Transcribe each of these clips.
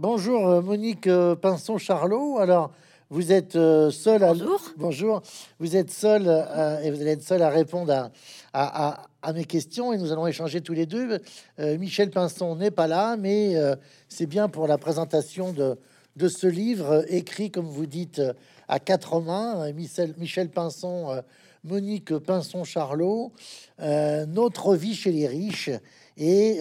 Bonjour euh, Monique euh, Pinson-Charlot. Alors, vous êtes euh, seul à... Bonjour. Bonjour. Vous êtes seul et vous allez être seul à répondre à, à- à- à mes questions et nous allons échanger tous les deux. Euh, Michel Pinson n'est pas là, mais euh, c'est bien pour la présentation de, de ce livre euh, écrit, comme vous dites, à quatre mains. Michel, Michel Pinson, Monique Pinson-Charlot, Notre vie chez les riches. Et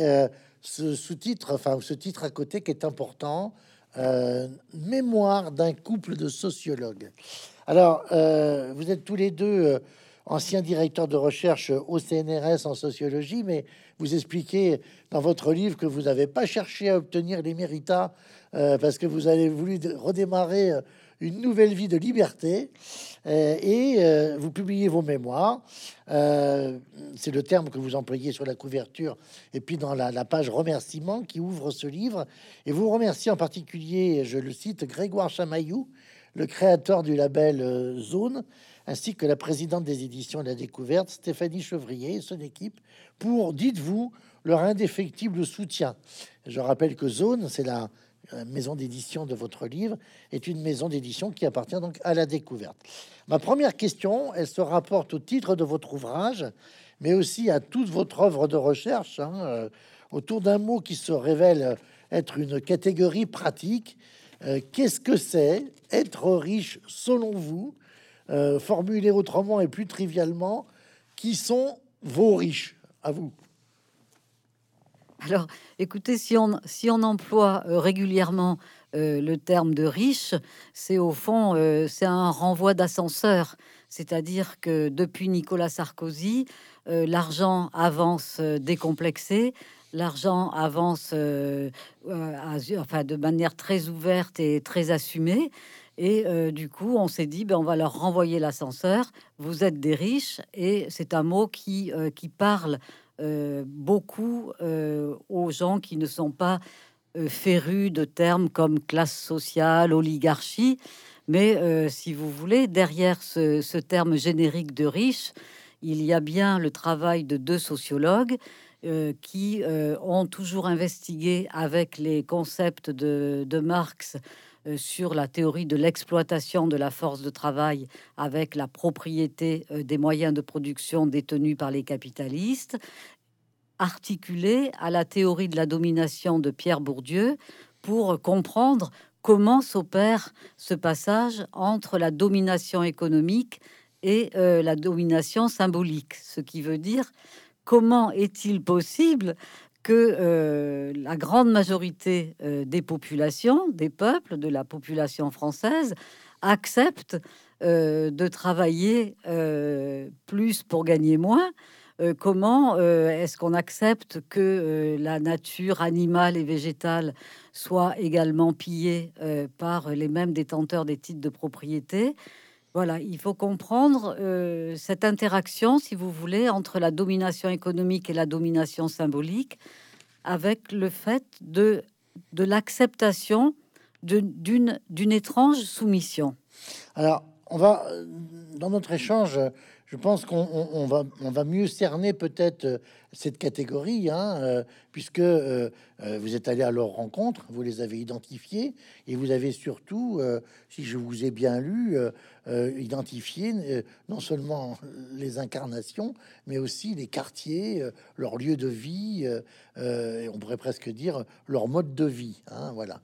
ce sous-titre, enfin ce titre à côté qui est important, euh, Mémoire d'un couple de sociologues. Alors, euh, vous êtes tous les deux euh, anciens directeurs de recherche au CNRS en sociologie, mais vous expliquez dans votre livre que vous n'avez pas cherché à obtenir les méritats euh, parce que vous avez voulu redémarrer une nouvelle vie de liberté euh, et euh, vous publiez vos mémoires. Euh, c'est le terme que vous employez sur la couverture et puis dans la, page remerciement qui ouvre ce livre. Et vous remerciez en particulier, je le cite, Grégoire Chamaillou, le créateur du label Zone, ainsi que la présidente des éditions la découverte, Stéphanie Chevrier et son équipe, pour, dites-vous, leur indéfectible soutien. Je rappelle que Zone, c'est la maison d'édition de votre livre, est une maison d'édition qui appartient donc à la découverte. Ma première question, elle se rapporte au titre de votre ouvrage, mais aussi à toute votre œuvre de recherche, hein, euh, autour d'un mot qui se révèle être une catégorie pratique. Euh, Qu'est-ce que c'est être riche selon vous Euh, Formulé autrement et plus trivialement, qui sont vos riches À vous? Alors, écoutez, si on, si on emploie euh, régulièrement euh, le terme de riche, c'est au fond, euh, c'est un renvoi d'ascenseur. C'est-à-dire que depuis Nicolas Sarkozy, l'argent avance décomplexé, l'argent avance enfin, de manière très ouverte et très assumée. Et du coup, on s'est dit, ben, on va leur renvoyer l'ascenseur. Vous êtes des riches, et c'est un mot qui, qui parle beaucoup euh, aux gens qui ne sont pas euh, férus de termes comme classe sociale, oligarchie. Mais euh, si vous voulez, derrière ce, terme générique de riche, il y a bien le travail de deux sociologues euh, qui euh, ont toujours investigué avec les concepts de, Marx euh, sur la théorie de l'exploitation de la force de travail avec la propriété euh, des moyens de production détenus par les capitalistes, articulé à la théorie de la domination de Pierre Bourdieu pour comprendre comment s'opère ce passage entre la domination économique et euh, la domination symbolique, ce qui veut dire comment est-il possible que euh, la grande majorité euh, des populations, des peuples, de la population française, acceptent euh, de travailler plus pour gagner moins. Comment est-ce qu'on accepte que la nature animale et végétale soit également pillée par les mêmes détenteurs des titres de propriété? Voilà, il faut comprendre euh, cette interaction, si vous voulez, entre la domination économique et la domination symbolique, avec le fait de, de l'acceptation d'une étrange soumission. Alors, on va, dans notre échange, je pense qu'on on- on va, on va mieux cerner peut-être euh, cette catégorie, hein, euh, puisque vous êtes allé à leur rencontre, vous les avez identifiés, et vous avez surtout, si je vous ai bien lu, euh, identifié euh, non seulement les incarnations, mais aussi les quartiers, euh, leur lieu de vie, et on pourrait presque dire leur mode de vie. hein, voilà.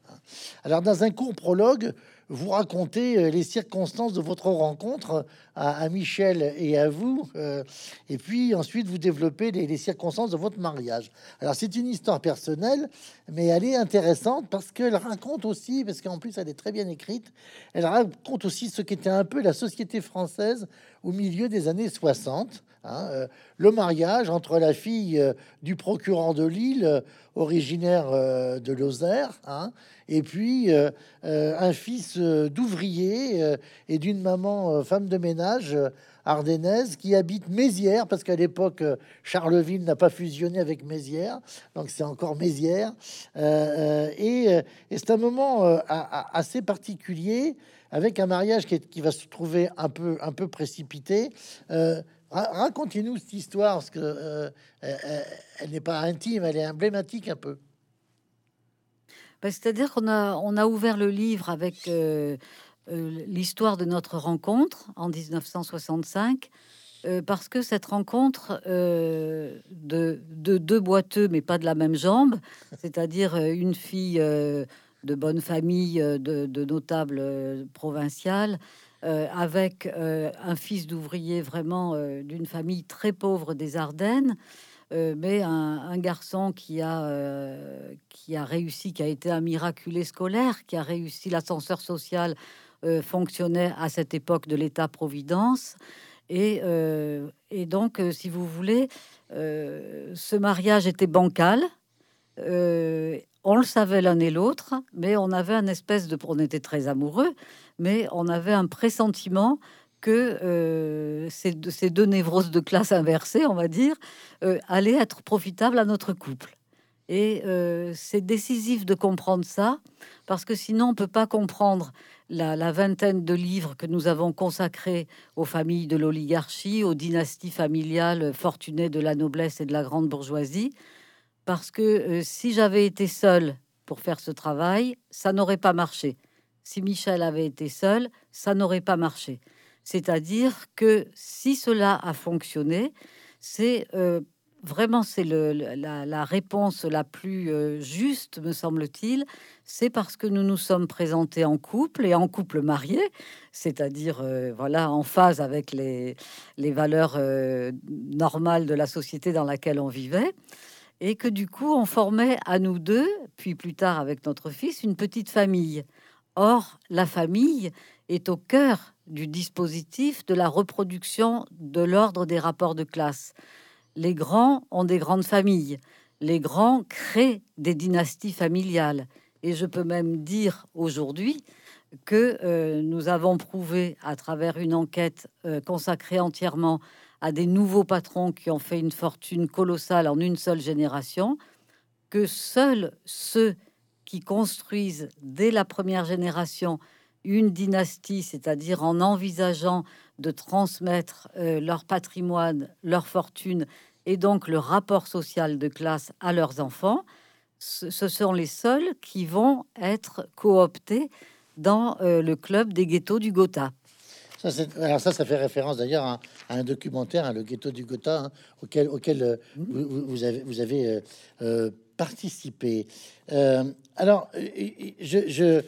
Alors, dans un court prologue, vous racontez euh, les circonstances de votre rencontre à, à Michel et à vous, euh, et puis ensuite vous développez les, les circonstances de votre mariage. Alors c'est une histoire personnelle, mais elle est intéressante parce qu'elle raconte aussi, parce qu'en plus elle est très bien écrite, elle raconte aussi ce qu'était un peu la société française au milieu des années 60. Hein, euh, le mariage entre la fille euh, du procureur de Lille, euh, originaire de Lozère, hein, et puis un fils d'ouvrier et d'une maman femme de ménage ardennaise qui habite Mézières, parce qu'à l'époque, Charleville n'a pas fusionné avec Mézières, donc c'est encore Mézières. Et c'est un moment assez particulier, avec un mariage qui, qui va se trouver un peu, un peu précipité. Euh, ra- Racontez-nous cette histoire, parce que euh, elle, elle- elle n'est pas intime, elle est emblématique un peu. Ben, c'est-à-dire qu'on a, on a ouvert le livre avec l'histoire de notre rencontre en 1965. parce que cette rencontre de, de, deux boiteux, mais pas de la même jambe, c'est-à-dire une fille de bonne famille, de, de notables provinciales, euh, avec euh, un fils d'ouvrier vraiment euh, d'une famille très pauvre des Ardennes, mais un, garçon qui a, qui a réussi, qui a été un miraculé scolaire, qui a réussi l'ascenseur social fonctionnait à cette époque de l'État-providence. Et, et, donc, si vous voulez, ce mariage était bancal. on le savait l'un et l'autre, mais on avait un espèce de... On était très amoureux, mais on avait un pressentiment que euh, ces, deux névroses de classe inversées, on va dire, euh, allaient être profitables à notre couple. Et euh, c'est décisif de comprendre ça, parce que sinon on peut pas comprendre la, vingtaine de livres que nous avons consacrés aux familles de l'oligarchie, aux dynasties familiales fortunées de la noblesse et de la grande bourgeoisie. Parce que si j'avais été seule pour faire ce travail, ça n'aurait pas marché si Michel avait été seul, ça n'aurait pas marché. C'est-à-dire que si cela a fonctionné, c'est euh, vraiment c'est la, réponse la plus euh, juste, me semble-t-il. C'est parce que nous nous sommes présentés en couple et en couple marié, c'est-à-dire euh, voilà en phase avec les, les valeurs normales de la société dans laquelle on vivait. Et que du coup, on formait à nous deux, puis plus tard avec notre fils, une petite famille. Or, la famille est au cœur du dispositif de la reproduction de l'ordre des rapports de classe. Les grands ont des grandes familles, les grands créent des dynasties familiales. Et je peux même dire aujourd'hui que euh, nous avons prouvé à travers une enquête euh, consacrée entièrement à des nouveaux patrons qui ont fait une fortune colossale en une seule génération, que seuls ceux qui construisent dès la première génération une dynastie, c'est-à-dire en envisageant de transmettre euh, leur patrimoine, leur fortune et donc le rapport social de classe à leurs enfants, ce, sont les seuls qui vont être cooptés dans euh, le club des ghettos du Gotha. Ça, alors ça, ça fait référence d'ailleurs à, un documentaire, hein, le ghetto du Gotha, hein, auquel, auquel euh, mmh. vous, avez, vous avez participer. Euh, alors, je, je,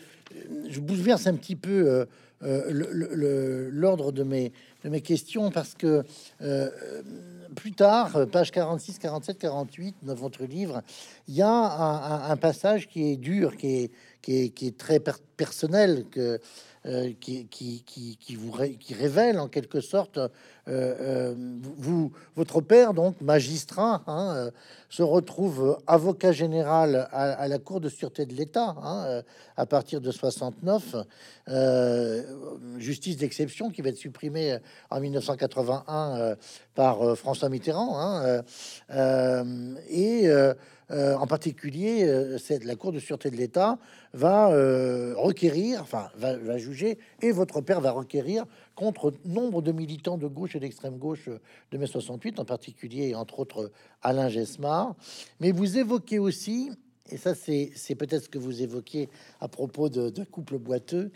je, bouleverse un petit peu euh, euh, l'ordre de mes, de mes questions parce que plus tard, page 46, 47, 48 dans votre livre, il y a un, passage qui est dur, qui est, qui est, qui est très personnel, que euh, qui, qui, qui, vous qui révèle en quelque sorte euh, euh, vous, votre père, donc magistrat, hein, se retrouve avocat général à, la Cour de sûreté de l'État hein, à partir de 69, justice d'exception qui va être supprimée en 1981 par François Mitterrand, hein, et euh, en particulier, euh, la Cour de sûreté de l'État va euh, requérir, enfin va, juger, et votre père va requérir contre nombre de militants de gauche et d'extrême gauche de mai 68, en particulier entre autres Alain Gesmar. Mais vous évoquez aussi, et ça c'est peut-être ce que vous évoquiez à propos de, de couple boiteux,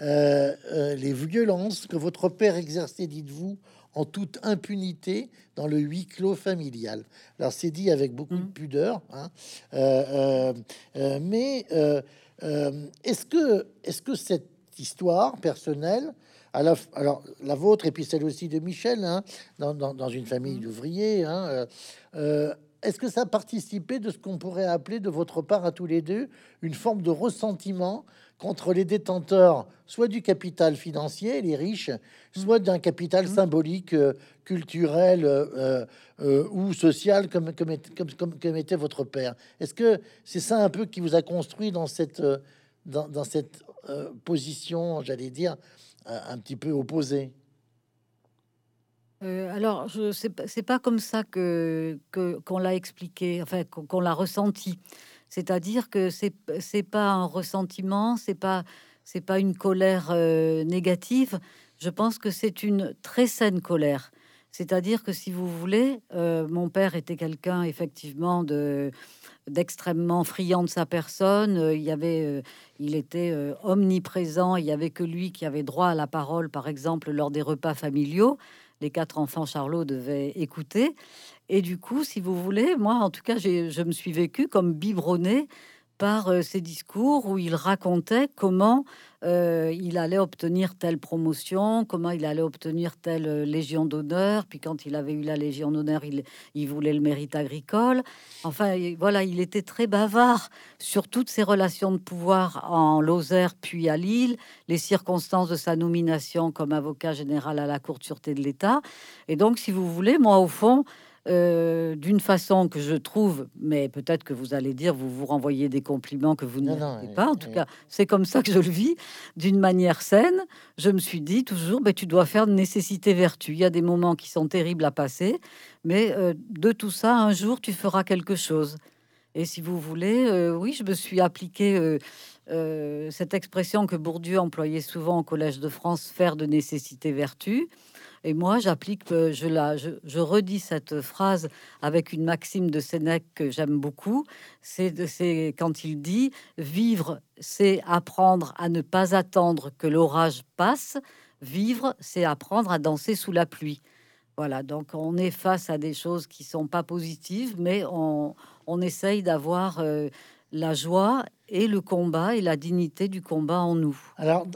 les violences que votre père exerçait, dites-vous, en toute impunité dans le huis clos familial. Alors c'est dit avec beaucoup de mmh. pudeur, hein. euh, euh, euh, mais est-ce que, est-ce que cette histoire personnelle, à la, alors la vôtre et puis celle aussi de Michel, hein, dans, dans, une famille mmh. d'ouvriers, hein, est-ce que ça a participé de ce qu'on pourrait appeler de votre part à tous les deux une forme de ressentiment contre les détenteurs, soit du capital financier, les riches, soit d'un capital mmh. symbolique, euh, culturel euh, euh, ou social, comme, comme, comme, comme, était votre père? Est-ce que c'est ça un peu qui vous a construit dans cette, dans, dans cette position, j'allais dire, un petit peu opposée? Alors, je sais c'est pas comme ça que qu'on l'a expliqué, enfin qu'on l'a ressenti. C'est-à-dire que c'est c'est pas un ressentiment, c'est pas pas une colère euh, négative. Je pense que c'est une très saine colère. C'est-à-dire que si vous voulez, euh, mon père était quelqu'un effectivement de d'extrêmement friand de sa personne. Il avait, il était omniprésent. Il y avait que lui qui avait droit à la parole, par exemple, lors des repas familiaux. Les quatre enfants Charlot devaient écouter. Et du coup, si vous voulez, moi, en tout cas, je me suis vécu comme biberonné par euh, ses discours où il racontait comment euh, il allait obtenir telle promotion, comment il allait obtenir telle euh, légion d'honneur. Puis quand il avait eu la légion d'honneur, il, voulait le mérite agricole. Enfin, voilà, il était très bavard sur toutes ses relations de pouvoir en Lozère puis à Lille, les circonstances de sa nomination comme avocat général à la Cour de sûreté de l'État. Et donc, si vous voulez, moi, au fond, euh, d'une façon que je trouve, mais peut-être que vous allez dire, vous vous renvoyez des compliments que vous n'avez pas. En tout cas, c'est comme ça que je le vis, d'une manière saine. Je me suis dit toujours, ben, tu dois faire de nécessité vertu. Il y a des moments qui sont terribles à passer, mais euh, de tout ça, un jour, tu feras quelque chose. Et si vous voulez, euh, oui, je me suis appliqué cette expression que Bourdieu employait souvent au Collège de France, faire de nécessité vertu. Et moi, j'applique, euh, je, la, je, redis cette phrase avec une maxime de Sénèque que j'aime beaucoup. C'est quand il dit Vivre, c'est apprendre à ne pas attendre que l'orage passe. Vivre, c'est apprendre à danser sous la pluie. Voilà, donc on est face à des choses qui sont pas positives, mais on, on essaye d'avoir euh, la joie et le combat et la dignité du combat en nous. Alors,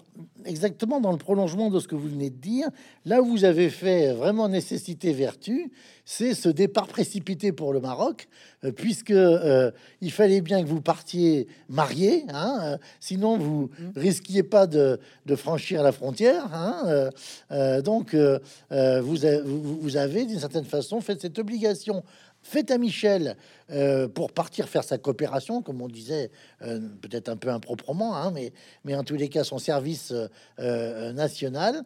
exactement dans le prolongement de ce que vous venez de dire, là où vous avez fait vraiment nécessité vertu, c'est ce départ précipité pour le Maroc, euh, puisque euh, il fallait bien que vous partiez marié, hein, euh, sinon vous mmh. risquiez pas de, franchir la frontière. Hein, donc, vous, vous avez d'une certaine façon fait cette obligation Faites à Michel euh, pour partir faire sa coopération, comme on disait, euh, peut-être un peu improprement, hein, mais, mais en tous les cas, son service euh, national.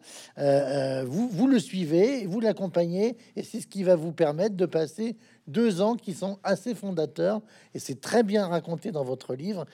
vous, vous le suivez, vous l'accompagnez, et c'est ce qui va vous permettre de passer deux ans qui sont assez fondateurs, et c'est très bien raconté dans votre livre.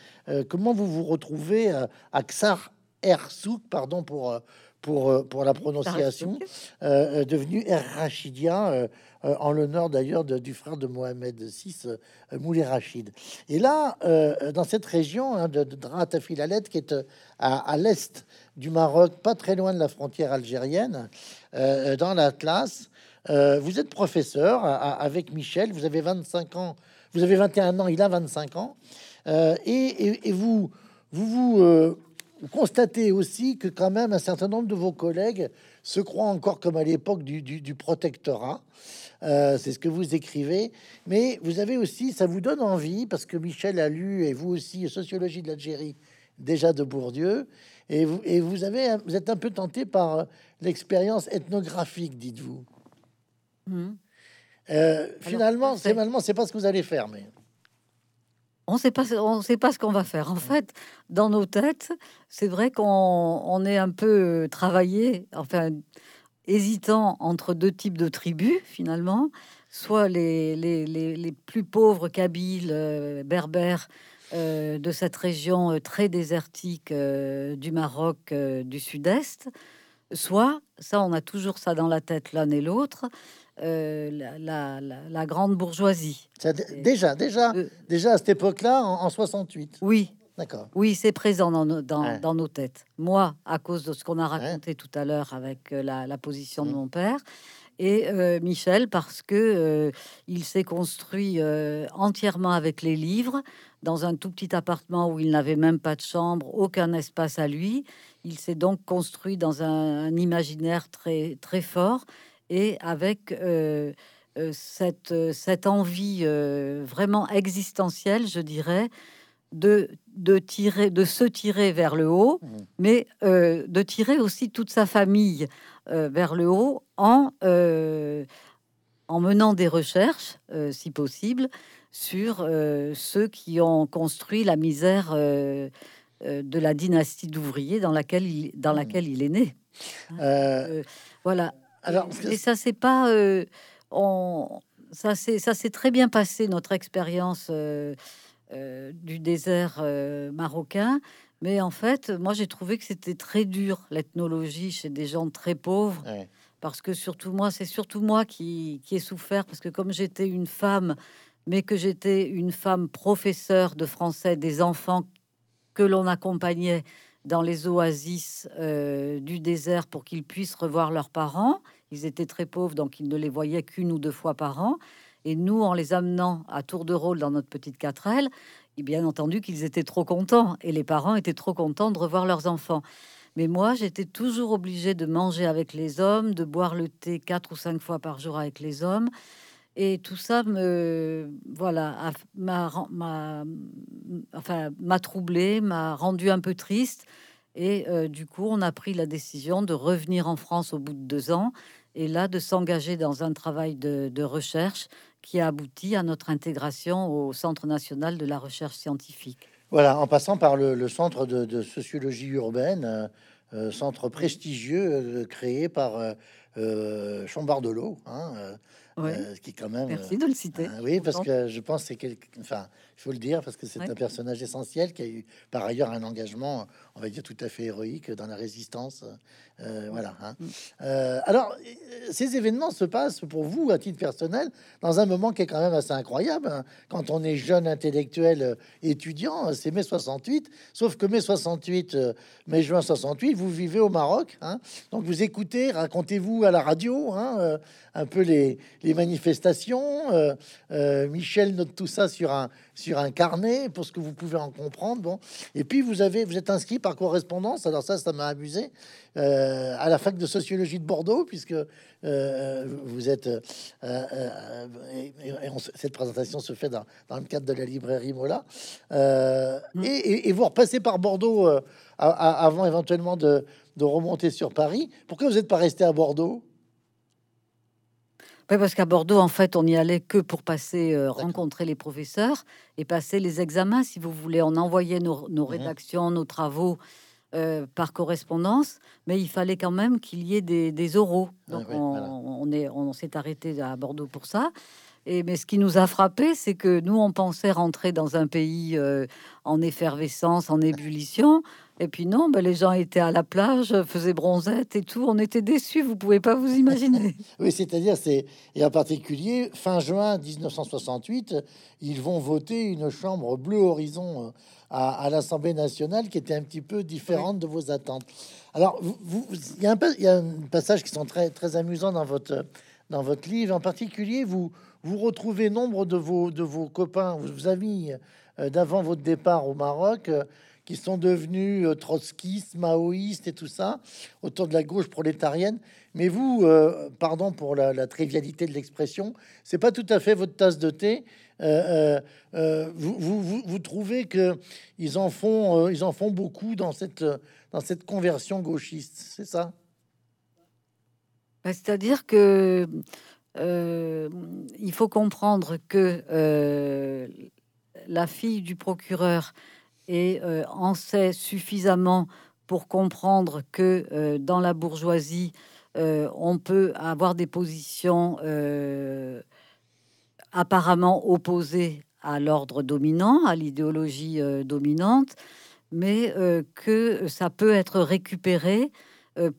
comment vous vous retrouvez à Ksar Ersouk, pardon pour pour, pour la prononciation, devenu Er Rachidia, euh, en l'honneur d'ailleurs du frère de Mohamed VI, euh, Moulay Rachid. Et là, euh, dans cette région hein, de, de Dratafilalet, qui est à, l'est du Maroc, pas très loin de la frontière algérienne, dans l'Atlas, vous êtes professeur avec Michel, vous avez 25 ans, vous avez 21 ans, il a 25 ans, et, vous, vous, vous constatez aussi que quand même un certain nombre de vos collègues se croient encore comme à l'époque du, du, protectorat. Euh, c'est ce que vous écrivez. Mais vous avez aussi, ça vous donne envie, parce que Michel a lu, et vous aussi, Sociologie de l'Algérie, déjà de Bourdieu, et vous, et vous, avez, vous êtes un peu tenté par l'expérience ethnographique, dites-vous. Mmh. Euh, finalement, finalement, c'est pas ce que vous allez faire, mais on sait pas, on sait pas ce qu'on va faire. En fait, dans nos têtes, c'est vrai qu'on on est un peu travaillé, enfin, hésitant entre deux types de tribus, finalement, soit les, les, les, plus pauvres Kabyles, euh, berbères, euh, de cette région euh, très désertique du Maroc du sud-est, soit, ça on a toujours ça dans la tête l'un et l'autre, la, la, grande bourgeoisie. déjà, déjà, déjà à cette époque-là, en, en 68. Oui, oui, c'est présent dans, dans, nos têtes. Moi, à cause de ce qu'on a raconté tout à l'heure avec euh, la, position de mmh. mon père, et euh, Michel parce que euh, il s'est construit entièrement avec les livres dans un tout petit appartement où il n'avait même pas de chambre, aucun espace à lui. Il s'est donc construit dans un, imaginaire très très fort et avec cette, cette envie vraiment existentielle, je dirais, de, de, tirer, de se tirer vers le haut, mmh. mais euh, de tirer aussi toute sa famille euh, vers le haut en, euh, en menant des recherches, si possible, sur ceux qui ont construit la misère de la dynastie d'ouvriers dans laquelle il, dans mmh. laquelle il est né. voilà. Alors, et ça, c'est pas. on, ça, c'est ça s'est très bien passé, notre expérience euh, du désert euh, marocain. Mais en fait, moi, j'ai trouvé que c'était très dur, l'ethnologie, chez des gens très pauvres. Parce que surtout moi, c'est surtout moi qui, qui ai souffert. Parce que comme j'étais une femme, mais que j'étais une femme professeure de français des enfants que l'on accompagnait dans les oasis euh, du désert pour qu'ils puissent revoir leurs parents. Ils étaient très pauvres, donc ils ne les voyaient qu'une ou deux fois par an. Et nous, en les amenant à tour de rôle dans notre petite 4L, et bien entendu qu'ils étaient trop contents. Et les parents étaient trop contents de revoir leurs enfants. Mais moi, j'étais toujours obligée de manger avec les hommes, de boire le thé quatre ou cinq fois par jour avec les hommes. Et tout ça me, voilà, m'a, enfin, m'a troublé, m'a rendu un peu triste. Et euh, du coup, on a pris la décision de revenir en France au bout de deux ans et là de s'engager dans un travail de, recherche qui a abouti à notre intégration au Centre national de la recherche scientifique. Voilà, en passant par le, Centre de, sociologie urbaine, euh, euh, centre prestigieux créé par euh, Chambardelot, hein, euh, qui quand même. Merci de le citer. Euh, oui, parce que je pense c'est quelque. Enfin, il faut le dire parce que c'est un personnage essentiel qui a eu par ailleurs un engagement, on va dire tout à fait héroïque dans la résistance. Euh, voilà. Hein. Mm. alors, ces événements se passent pour vous à titre personnel dans un moment qui est quand même assez incroyable. Hein. Quand on est jeune intellectuel étudiant, c'est mai 68. Sauf que mai 68, mai juin 68, vous vivez au Maroc. Hein. Donc vous écoutez, racontez-vous à la radio un peu les manifestations. Euh, euh, Michel note tout ça sur un, sur un carnet pour ce que vous pouvez en comprendre. Bon, et puis vous avez, vous êtes inscrit par correspondance. Alors ça, ça m'a amusé euh, à la fac de sociologie de Bordeaux, puisque vous êtes. cette présentation se fait dans, dans, le cadre de la librairie Mola. Mmh. Et, et, vous repassez par Bordeaux avant éventuellement de, de remonter sur Paris. Pourquoi vous n'êtes pas resté à Bordeaux? Oui, parce qu'à Bordeaux, en fait, on n'y allait que pour passer, euh, rencontrer les professeurs et passer les examens, si vous voulez. On envoyait nos, nos mmh rédactions, nos travaux euh, par correspondance, mais il fallait quand même qu'il y ait des, des oraux. Ah Donc, on, on, est, on s'est arrêté à Bordeaux pour ça. Et, mais ce qui nous a frappé, c'est que nous, on pensait rentrer dans un pays euh, en effervescence, en ébullition. Et puis non, ben les gens étaient à la plage, faisaient bronzette et tout. On était déçus, vous pouvez pas vous imaginer. oui, c'est-à-dire, c'est et en particulier fin juin 1968, ils vont voter une chambre bleu horizon euh, à, l'Assemblée nationale qui était un petit peu différente de vos attentes. Alors, il y, a un, y a un passage qui sont très très amusants dans votre dans votre livre, en particulier, vous vous retrouvez nombre de vos de vos copains, vos amis euh, d'avant votre départ au Maroc. Qui sont devenus euh, trotskistes, maoïstes et tout ça, autour de la gauche prolétarienne. Mais vous, euh, pardon pour la, trivialité de l'expression, c'est pas tout à fait votre tasse de thé. Euh, vous, trouvez que ils en font, ils en font beaucoup dans cette dans cette conversion gauchiste, c'est ça? Bah, C'est-à-dire que il faut comprendre que la fille du procureur et euh, en sait suffisamment pour comprendre que euh, dans la bourgeoisie, euh, on peut avoir des positions apparemment opposées à l'ordre dominant, à l'idéologie dominante, mais que ça peut être récupéré euh,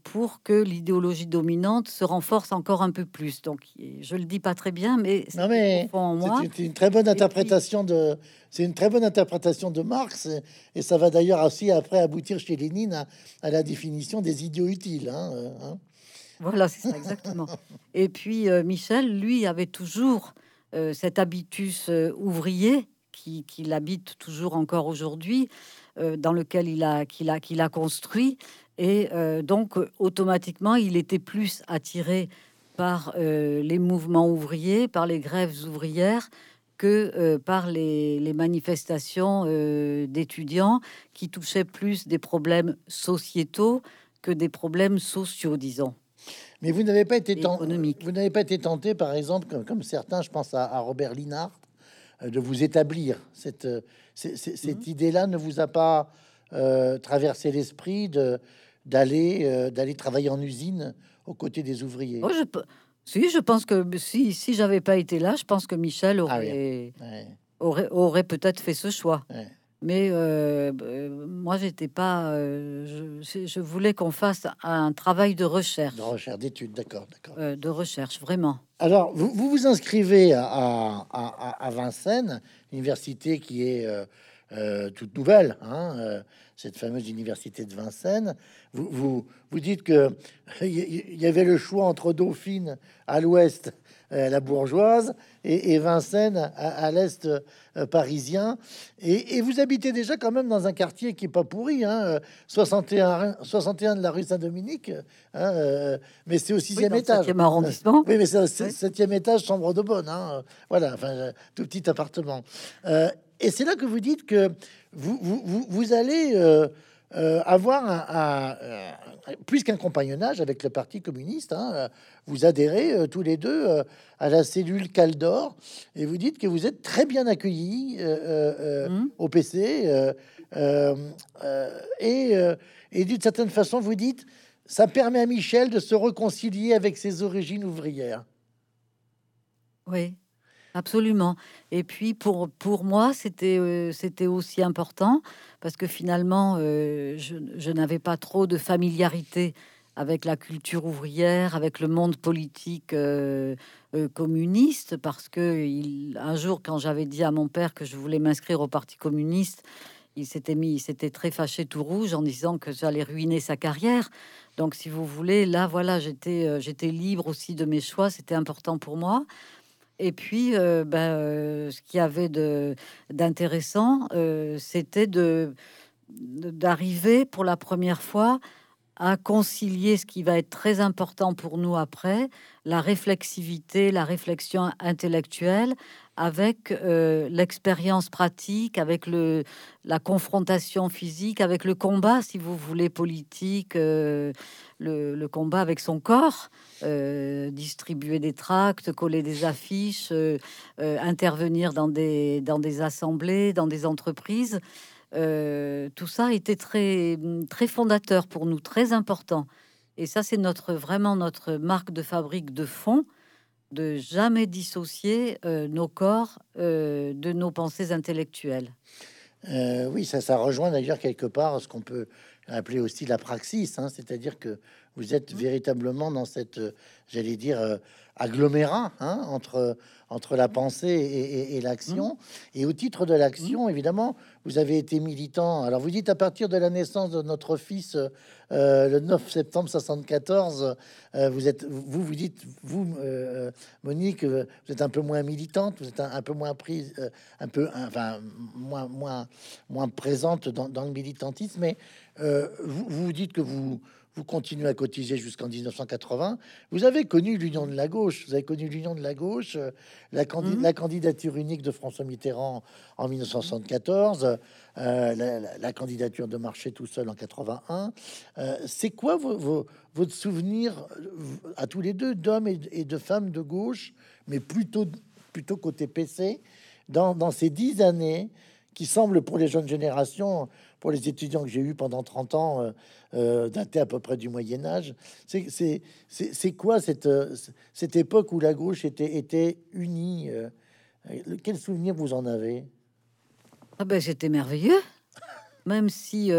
pour que l'idéologie dominante se renforce encore un peu plus. Donc, je le dis pas très bien, mais c'est une très bonne interprétation de c'est une très bonne interprétation de Marx et, ça va d'ailleurs aussi après aboutir chez Lénine à, la définition des idiots utiles. Hein, euh, hein. Voilà, c'est ça exactement. et puis euh, Michel, lui, avait toujours cet habitus ouvrier qui, qui l'habite toujours encore aujourd'hui, dans lequel il a qu'il a qu'il a construit et euh, donc, automatiquement, il était plus attiré par euh, les mouvements ouvriers, par les grèves ouvrières, que euh, par les, manifestations d'étudiants qui touchaient plus des problèmes sociétaux que des problèmes sociaux, disons. Mais vous n'avez pas été tenté, vous n'avez pas été tenté, par exemple, comme, certains, je pense à, Robert Linard, de vous établir. Cette, cette, mhm. idée-là ne vous a pas traversé l'esprit de d'aller euh, d'aller travailler en usine aux côtés des ouvriers. Oh, je, si, je pense que si, si j'avais pas été là, je pense que Michel ah aurait, aurait, aurait peut-être fait ce choix. Mais euh, euh, moi, j'étais pas. euh, je, je voulais qu'on fasse un travail de recherche, De recherche, d'études, d'accord, d'accord. euh, de recherche, vraiment. Alors, vous vous, vous inscrivez à, à, à- à Vincennes, université qui est euh, toute nouvelle, hein, euh, cette fameuse université de Vincennes. Vous, vous, vous dites que il y, avait le choix entre Dauphine à l'ouest, euh, la bourgeoise, et, et Vincennes à, à l'est parisien. Et, et vous habitez déjà quand même dans un quartier qui est pas pourri, hein, euh, 61, 61 de la rue Saint-Dominique, hein, mais c'est au Oui, sixième le étage. arrondissement. Oui, mais c'est Ouais. septième étage, chambre de bonne. Hein. Voilà, enfin, tout petit appartement. Euh, et c'est là que vous dites que vous, vous, allez euh, euh, avoir un, un- un- plus qu'un compagnonnage avec le Parti communiste. hein. Euh, Vous adhérez euh, tous les deux euh, à la cellule Caldor et vous dites que vous êtes très bien accueillis euh, euh, euh, Mhm. au PC. euh, euh, euh, et euh, et d'une certaine façon, vous dites, ça permet à Michel de se réconcilier avec ses origines ouvrières. Oui, absolument. Et puis pour, pour moi, c'était euh, aussi important parce que finalement, euh, je, n'avais pas trop de familiarité avec la culture ouvrière, avec le monde politique euh, communiste, parce que un jour, quand j'avais dit à mon père que je voulais m'inscrire au Parti communiste, il s'était mis, il s'était très fâché tout rouge en disant que j'allais ruiner sa carrière. Donc, si vous voulez, là, voilà, j'étais, j'étais libre aussi de mes choix. C'était important pour moi. Et puis, euh, ben, euh, ce qu'il y avait d'intéressant, euh, c'était de- d'arriver pour la première fois à concilier ce qui va être très important pour nous après, la réflexivité, la réflexion intellectuelle, avec euh, l'expérience pratique, avec le, la confrontation physique, avec le combat, si vous voulez, politique, euh, le, combat avec son corps, euh, distribuer des tracts, coller des affiches, intervenir dans des, dans des assemblées, dans des entreprises. Euh, tout ça était très, très fondateur pour nous, très important. Et ça, c'est notre vraiment notre marque de fabrique de fond, de jamais dissocier euh, nos corps euh, de nos pensées intellectuelles. Euh, oui, ça, ça rejoint d'ailleurs quelque part ce qu'on peut appeler aussi la praxis, hein, c'est-à-dire que vous êtes véritablement dans cette, j'allais dire, agglomérat hein, entre, entre la pensée et, et- et l'action. Et au titre de l'action, évidemment, vous avez été militant. Alors vous dites à partir de la naissance de notre fils, euh, le 9 septembre 74, euh, vous êtes, vous vous dites, vous, euh, Monique, euh, vous êtes un peu moins militante, vous êtes un, un peu moins prise, un peu, enfin, moins, moins, moins présente dans, dans le militantisme, mais vous, vous dites que vous, vous continuez à cotiser jusqu'en 1980. Vous avez connu l'union de la gauche, vous avez connu l'union de la gauche, euh, la, Mhm. la candidature unique de François Mitterrand en 1974, euh, la, la- la candidature de Marché tout seul en 81. Euh, C'est quoi vos, vos- votre souvenir à tous les deux d'hommes et, et de femmes de gauche, mais plutôt, plutôt côté PC, dans, dans ces dix années qui semblent pour les jeunes générations, pour les étudiants que j'ai eu pendant 30 ans, euh, euh, datés à peu près du Moyen Âge. C'est- quoi cette, euh, cette époque où la gauche était, était unie euh, Quel souvenir vous en avez? Ah ben, c'était merveilleux, même si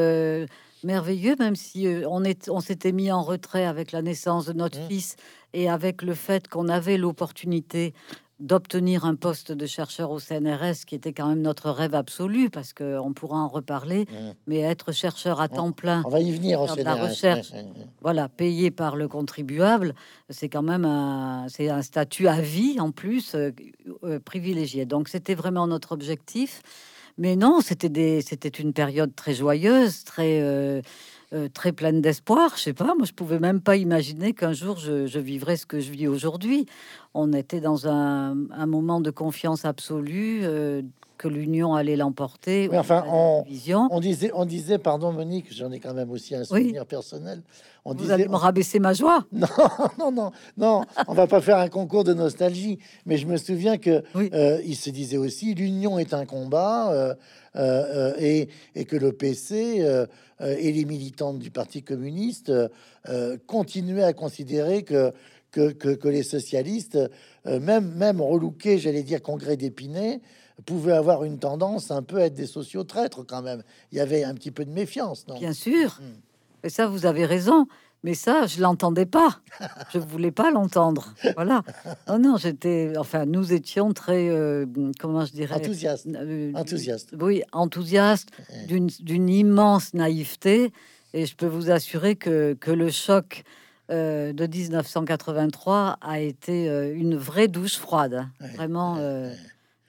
merveilleux, même si on est, on s'était mis en retrait avec la naissance de notre Mmh. fils et avec le fait qu'on avait l'opportunité d'obtenir un poste de chercheur au CNRS, qui était quand même notre rêve absolu, parce que on pourra en reparler. Mmh. Mais être chercheur à temps plein, On va y venir au de la CNRS, recherche. voilà, payé par le contribuable, c'est quand même un, c'est un statut à vie en plus euh, euh, privilégié. Donc c'était vraiment notre objectif. Mais non, c'était des, c'était une période très joyeuse, très, euh, euh, très pleine d'espoir. Je sais pas, moi je pouvais même pas imaginer qu'un jour je, vivrais ce que je vis aujourd'hui. On était dans un, un moment de confiance absolue, euh, que l'union allait l'emporter. Oui, enfin, on-. On disait, on disait, pardon Monique, j'en ai quand même aussi un souvenir personnel. On Vous disait, allez me rabaisser ma joie. Non, non, non, non, on va pas faire un concours de nostalgie, mais je me souviens que Oui. euh, il se disait aussi l'union est un combat euh, euh, et, et que le PC et les militantes du Parti communiste continuaient à considérer que que, que, que les socialistes, euh, même même relouqués, j'allais dire congrès d'Épinay, pouvaient avoir une tendance un peu à être des sociaux traîtres quand même. Il y avait un petit peu de méfiance, non? Bien sûr. Hmm. Et ça, vous avez raison. Mais ça, je l'entendais pas. Je voulais pas l'entendre. Voilà. Oh non, j'étais. Enfin, nous étions très. Euh, comment je dirais? Enthousiaste. Euh, enthousiaste. Oui, enthousiaste d'une immense naïveté. Et je peux vous assurer que, que le choc euh, de 1983 a été une vraie douche froide. Vraiment.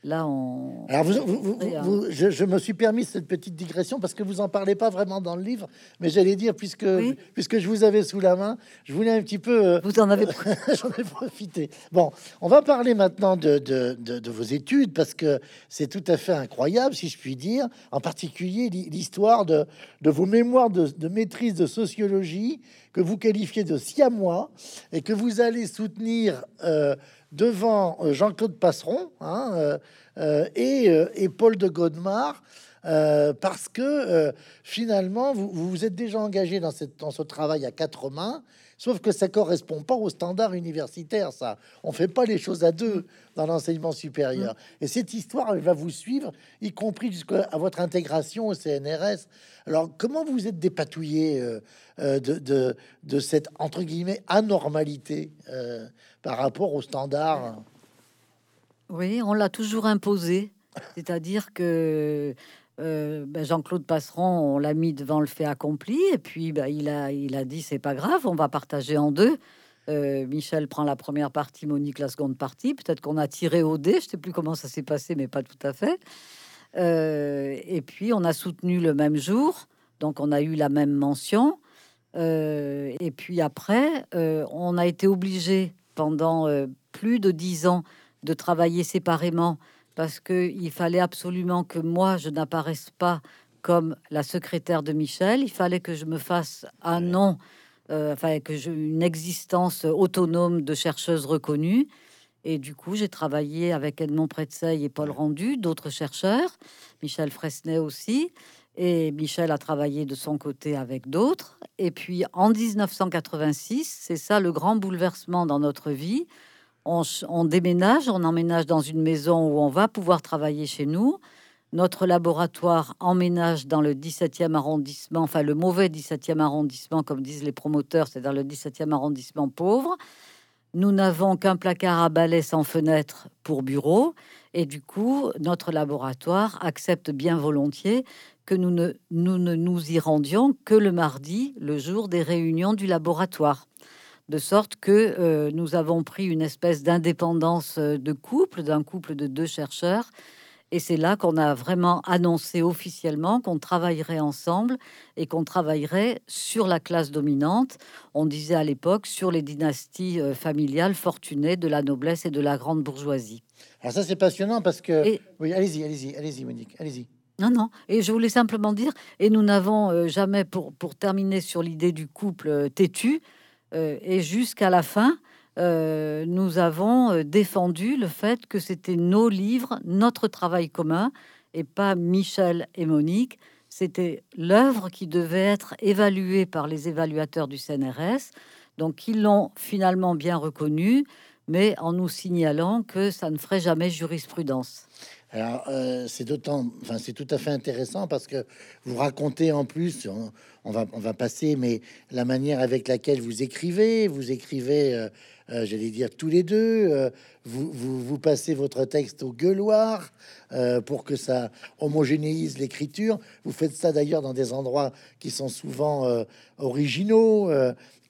Là, on. Alors, vous, je, me suis permis cette petite digression parce que vous en parlez pas vraiment dans le livre, mais j'allais dire, puisque, puisque je vous avais sous la main, je voulais un petit peu. Euh, vous en avez. J'en ai profité. Bon, on va parler maintenant de, de, de, vos études parce que c'est tout à fait incroyable, si je puis dire, en particulier l'histoire de, de vos mémoires de, maîtrise de sociologie que vous qualifiez de siamois et que vous allez soutenir. Euh, devant euh, Jean-Claude Passeron hein, euh, euh, et, Paul de Godemar. parce que finalement, vous, vous êtes déjà engagé dans, cette, dans ce travail à quatre mains, sauf que ça correspond pas aux standards universitaires. Ça, on fait pas les choses à deux dans l'enseignement supérieur. Et cette histoire, elle va vous suivre, y compris jusqu'à votre intégration au CNRS. Alors, comment vous êtes dépatouillé de, de, de, cette entre guillemets anormalité par rapport aux standards Oui, on l'a toujours imposé. C'est-à-dire que euh, ben, Jean-Claude Passeron, on l'a mis devant le fait accompli, et puis ben, il, a, dit c'est pas grave, on va partager en deux. Euh, Michel prend la première partie, Monique la seconde partie. Peut-être qu'on a tiré au dé, je sais plus comment ça s'est passé, mais pas tout à fait. Euh, et puis on a soutenu le même jour, donc on a eu la même mention. et puis après, on a été obligé pendant euh, plus de dix ans de travailler séparément parce qu'il fallait absolument que moi, je n'apparaisse pas comme la secrétaire de Michel. Il fallait que je me fasse un nom, euh, enfin, que j'ai une existence autonome de chercheuse reconnue. Et du coup, j'ai travaillé avec Edmond Pretzeil et Paul Rendu, d'autres chercheurs, Michel Fresnay aussi. Et Michel a travaillé de son côté avec d'autres. Et puis en 1986, c'est ça le grand bouleversement dans notre vie. On, déménage, on emménage dans une maison où on va pouvoir travailler chez nous. Notre laboratoire emménage dans le 17e arrondissement, enfin le mauvais 17e arrondissement, comme disent les promoteurs, c'est dans le 17e arrondissement pauvre. Nous n'avons qu'un placard à balai sans fenêtre pour bureau. Et du coup, notre laboratoire accepte bien volontiers que nous ne, nous y rendions que le mardi, le jour des réunions du laboratoire. De sorte que euh, nous avons pris une espèce d'indépendance euh, de couple, d'un couple de deux chercheurs. Et c'est là qu'on a vraiment annoncé officiellement qu'on travaillerait ensemble et qu'on travaillerait sur la classe dominante. On disait à l'époque sur les dynasties euh, familiales fortunées de la noblesse et de la grande bourgeoisie. Alors ça c'est passionnant parce que... Oui, allez-y, allez-y, allez-y Monique, allez-y. Non, non. Et je voulais simplement dire, et nous n'avons euh, jamais, pour, pour terminer sur l'idée du couple euh, têtu, euh, et jusqu'à la fin, nous avons défendu le fait que c'était nos livres, notre travail commun, et pas Michel et Monique. C'était l'œuvre qui devait être évaluée par les évaluateurs du CNRS. Donc, ils l'ont finalement bien reconnu, mais en nous signalant que ça ne ferait jamais jurisprudence. Alors, euh, c'est d'autant, enfin, c'est tout à fait intéressant parce que vous racontez en plus, on, va, on va passer, mais la manière avec laquelle vous écrivez, vous écrivez, euh, euh, j'allais dire tous les deux, vous, vous, vous, passez votre texte au gueuloir pour que ça homogénéise l'écriture. Vous faites ça d'ailleurs dans des endroits qui sont souvent originaux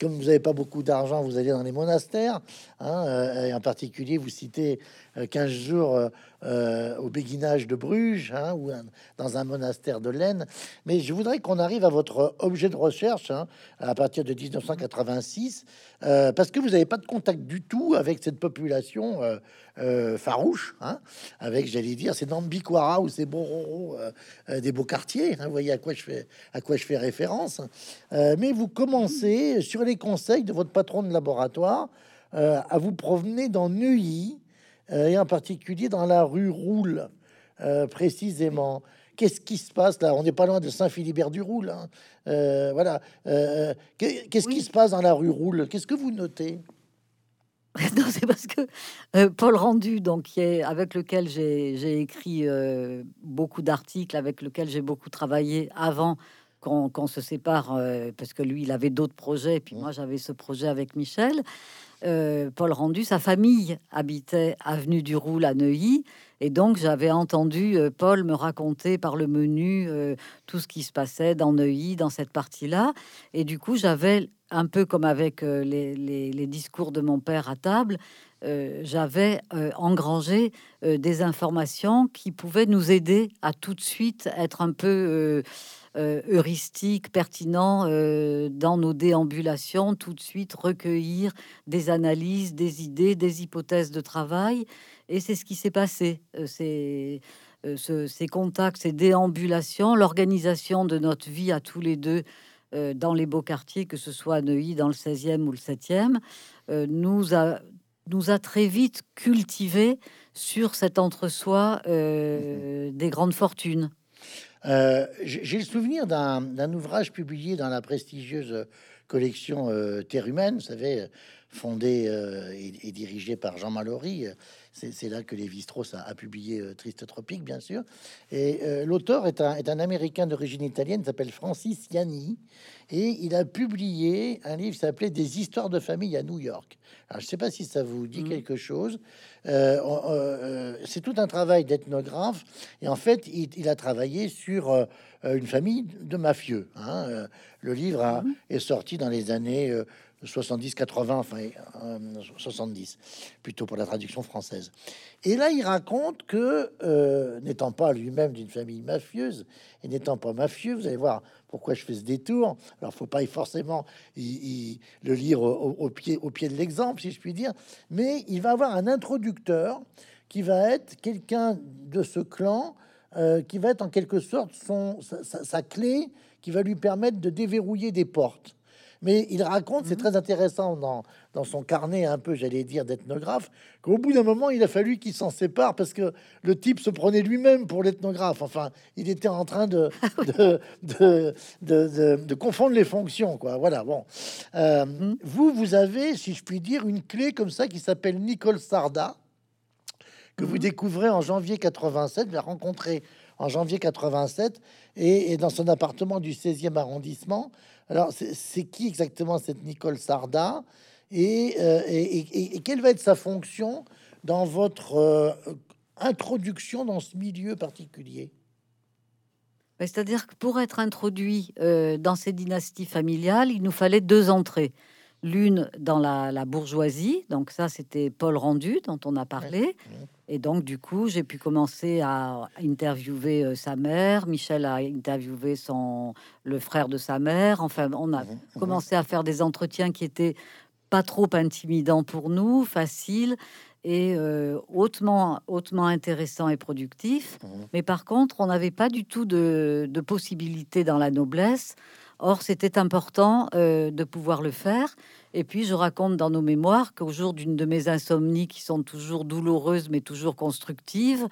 comme vous n'avez pas beaucoup d'argent, vous allez dans les monastères. Hein, et en particulier, vous citez 15 jours euh, au béguinage de Bruges hein, ou dans un monastère de laine. Mais je voudrais qu'on arrive à votre objet de recherche hein, à partir de 1986, euh, parce que vous n'avez pas de contact du tout avec cette population euh, farouche, avec, j'allais dire, c'est Nambiquara ou c'est Bororo des beaux quartiers. vous voyez à quoi je fais, à quoi je fais référence. mais vous commencez, sur les conseils de votre patron de laboratoire, à vous promener dans Neuilly euh, et en particulier dans la rue Roule, euh, précisément. Qu'est-ce qui se passe là? On n'est pas loin de Saint-Philibert du Roule. Hein. Euh, voilà. Qu'est-ce qui se passe dans la rue Roule? Qu'est-ce que vous notez? Non, c'est parce que euh, Paul Rendu, donc, qui est, avec lequel j'ai écrit euh, beaucoup d'articles, avec lequel j'ai beaucoup travaillé avant qu'on se sépare, euh, parce que lui, il avait d'autres projets, et puis moi, j'avais ce projet avec Michel. Paul Rendu, sa famille habitait avenue du Roule à Neuilly, et donc j'avais entendu Paul me raconter par le menu tout ce qui se passait dans Neuilly, dans cette partie-là, et du coup, j'avais un peu comme avec euh, les, discours de mon père à table, euh, j'avais euh, engrangé des informations qui pouvaient nous aider à tout de suite être un peu heuristique, pertinent dans nos déambulations, tout de suite recueillir des analyses, des idées, des hypothèses de travail. Et c'est ce qui s'est passé. ces contacts, ces déambulations, l'organisation de notre vie à tous les deux euh, dans les beaux quartiers, que ce soit à Neuilly, dans le 16e ou le 7e, euh, nous, a, nous a très vite cultivé sur cet entre-soi euh, des grandes fortunes. J'ai le souvenir d'un ouvrage publié dans la prestigieuse collection Terre humaine, vous savez, fondée et, et, dirigée par Jean Mallory c'est là que Lévi-Strauss a, publié euh, Triste Tropique, bien sûr. Et euh, l'auteur est un, est un, Américain d'origine italienne, s'appelle Francis Yanni, et il a publié un livre qui s'appelait Des histoires de famille à New York. Alors, je ne sais pas si ça vous dit mmh. quelque chose. Euh, c'est tout un travail d'ethnographe, et en fait, il, a travaillé sur une famille de mafieux. Hein. Le livre mmh. est sorti dans les années 70, 80, enfin 70, euh, plutôt pour la traduction française. Et là, il raconte que, euh, n'étant pas lui-même d'une famille mafieuse et n'étant pas mafieux, vous allez voir pourquoi je fais ce détour. Alors, faut pas forcément le lire au, pied, au pied de l'exemple, si je puis dire, mais il va avoir un introducteur qui va être quelqu'un de ce clan, euh, qui va être en quelque sorte son, sa clé, qui va lui permettre de déverrouiller des portes. Mais il raconte, c'est mhm. très intéressant dans, dans son carnet un peu, j'allais dire, d'ethnographe, qu'au bout d'un moment, il a fallu qu'il s'en sépare parce que le type se prenait lui-même pour l'ethnographe. Enfin, il était en train de, de, de, de, de confondre les fonctions, quoi. Voilà, bon. Euh, mhm. Vous, vous avez, si je puis dire, une clé comme ça qui s'appelle Nicole Sarda, que vous mhm. découvrez en janvier 87, vous la rencontrez en janvier 87, et, et dans son appartement du 16e arrondissement. Alors, c'est qui exactement cette Nicole Sarda euh, et, quelle va être sa fonction dans votre euh, introduction dans ce milieu particulier? Ben, C'est-à-dire que pour être introduit euh, dans ces dynasties familiales, il nous fallait deux entrées. L'une dans la, bourgeoisie, donc ça c'était Paul Rendu dont on a parlé. Et donc, du coup, j'ai pu commencer à interviewer euh, sa mère. Michel a interviewé son, le frère de sa mère. Enfin, on a mmh, mmh. commencé à faire des entretiens qui étaient pas trop intimidants pour nous, faciles et euh, hautement, hautement intéressants et productifs. Mmh. Mais par contre, on n'avait pas du tout de, de possibilité dans la noblesse. Or, c'était important euh, de pouvoir le faire. Et puis, je raconte dans nos mémoires qu'au jour d'une de mes insomnies qui sont toujours douloureuses, mais toujours constructives,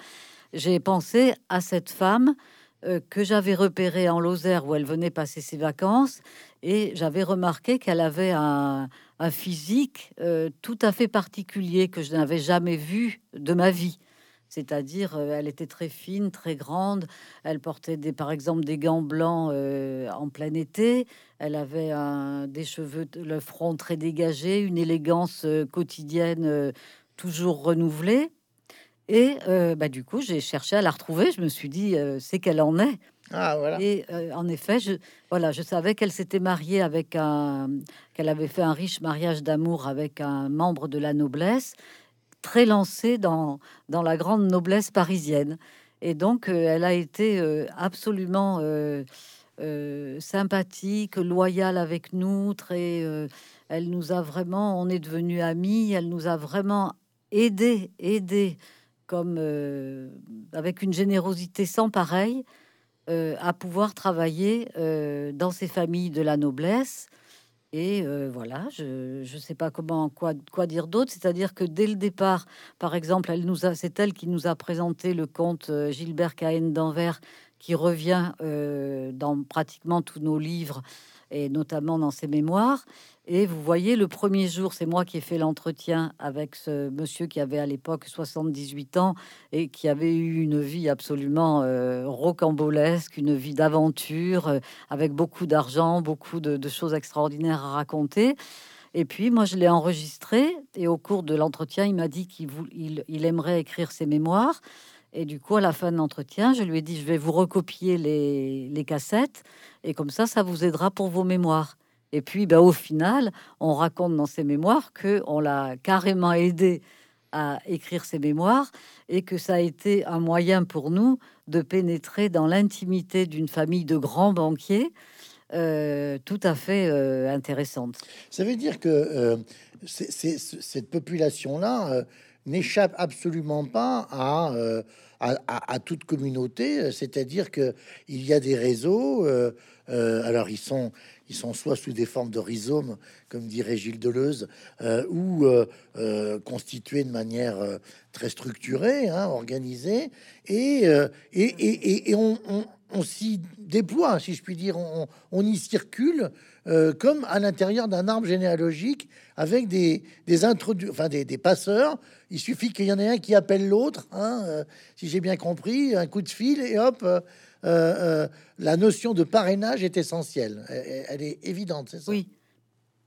j'ai pensé à cette femme euh, que j'avais repérée en Lozère où elle venait passer ses vacances. Et j'avais remarqué qu'elle avait un, physique euh, tout à fait particulier que je n'avais jamais vu de ma vie c'est-à-dire euh, elle était très fine, très grande. Elle portait des, par exemple des gants blancs euh, en plein été. Elle avait des cheveux, le front très dégagé, une élégance euh, quotidienne toujours renouvelée. Et bah, du coup, j'ai cherché à la retrouver. Je me suis dit, c'est qu'elle en est. Ah, voilà. Et en effet, je, voilà, je savais qu'elle s'était mariée avec un, qu'elle avait fait un riche mariage d'amour avec un membre de la noblesse très lancée dans, dans la grande noblesse parisienne. Et donc, euh, elle a été euh, absolument euh, sympathique, loyale avec nous. Très, elle nous a vraiment, on est devenus amis. Elle nous a vraiment aidé, aidé, comme avec une générosité sans pareil, à pouvoir travailler dans ces familles de la noblesse. Et voilà, je ne sais pas comment quoi, quoi dire d'autre. C'est-à-dire que dès le départ, par exemple, elle nous a, c'est elle qui nous a présenté le conte Gilbert Cahen d'Anvers, qui revient dans pratiquement tous nos livres et notamment dans ses mémoires. Et vous voyez, le premier jour, c'est moi qui ai fait l'entretien avec ce monsieur qui avait à l'époque 78 ans et qui avait eu une vie absolument euh, rocambolesque, une vie d'aventure, euh, avec beaucoup d'argent, beaucoup de, choses extraordinaires à raconter. Et puis, moi, je l'ai enregistré et au cours de l'entretien, il m'a dit qu'il il, aimerait écrire ses mémoires. Et du coup, à la fin de l'entretien, je lui ai dit, je vais vous recopier les cassettes et comme ça, ça vous aidera pour vos mémoires. Et puis, ben, au final, on raconte dans ses mémoires que on l'a carrément aidé à écrire ses mémoires et que ça a été un moyen pour nous de pénétrer dans l'intimité d'une famille de grands banquiers euh, tout à fait euh, intéressante. Ça veut dire que euh, cette population-là n'échappe absolument pas à, à, à, toute communauté, c'est-à-dire que il y a des réseaux. Alors ils sont ils sont soit sous des formes de rhizomes, comme dirait Gilles Deleuze, euh, ou euh, euh, constitués de manière très structurée, hein, organisée, et, et, et, on, s'y déploie, si je puis dire, on, y circule comme à l'intérieur d'un arbre généalogique avec des, des enfin des, passeurs. Il suffit qu'il y en ait un qui appelle l'autre, hein, si j'ai bien compris, un coup de fil, et hop euh, euh, la notion de parrainage est essentielle. Elle, est évidente, c'est ça? Oui.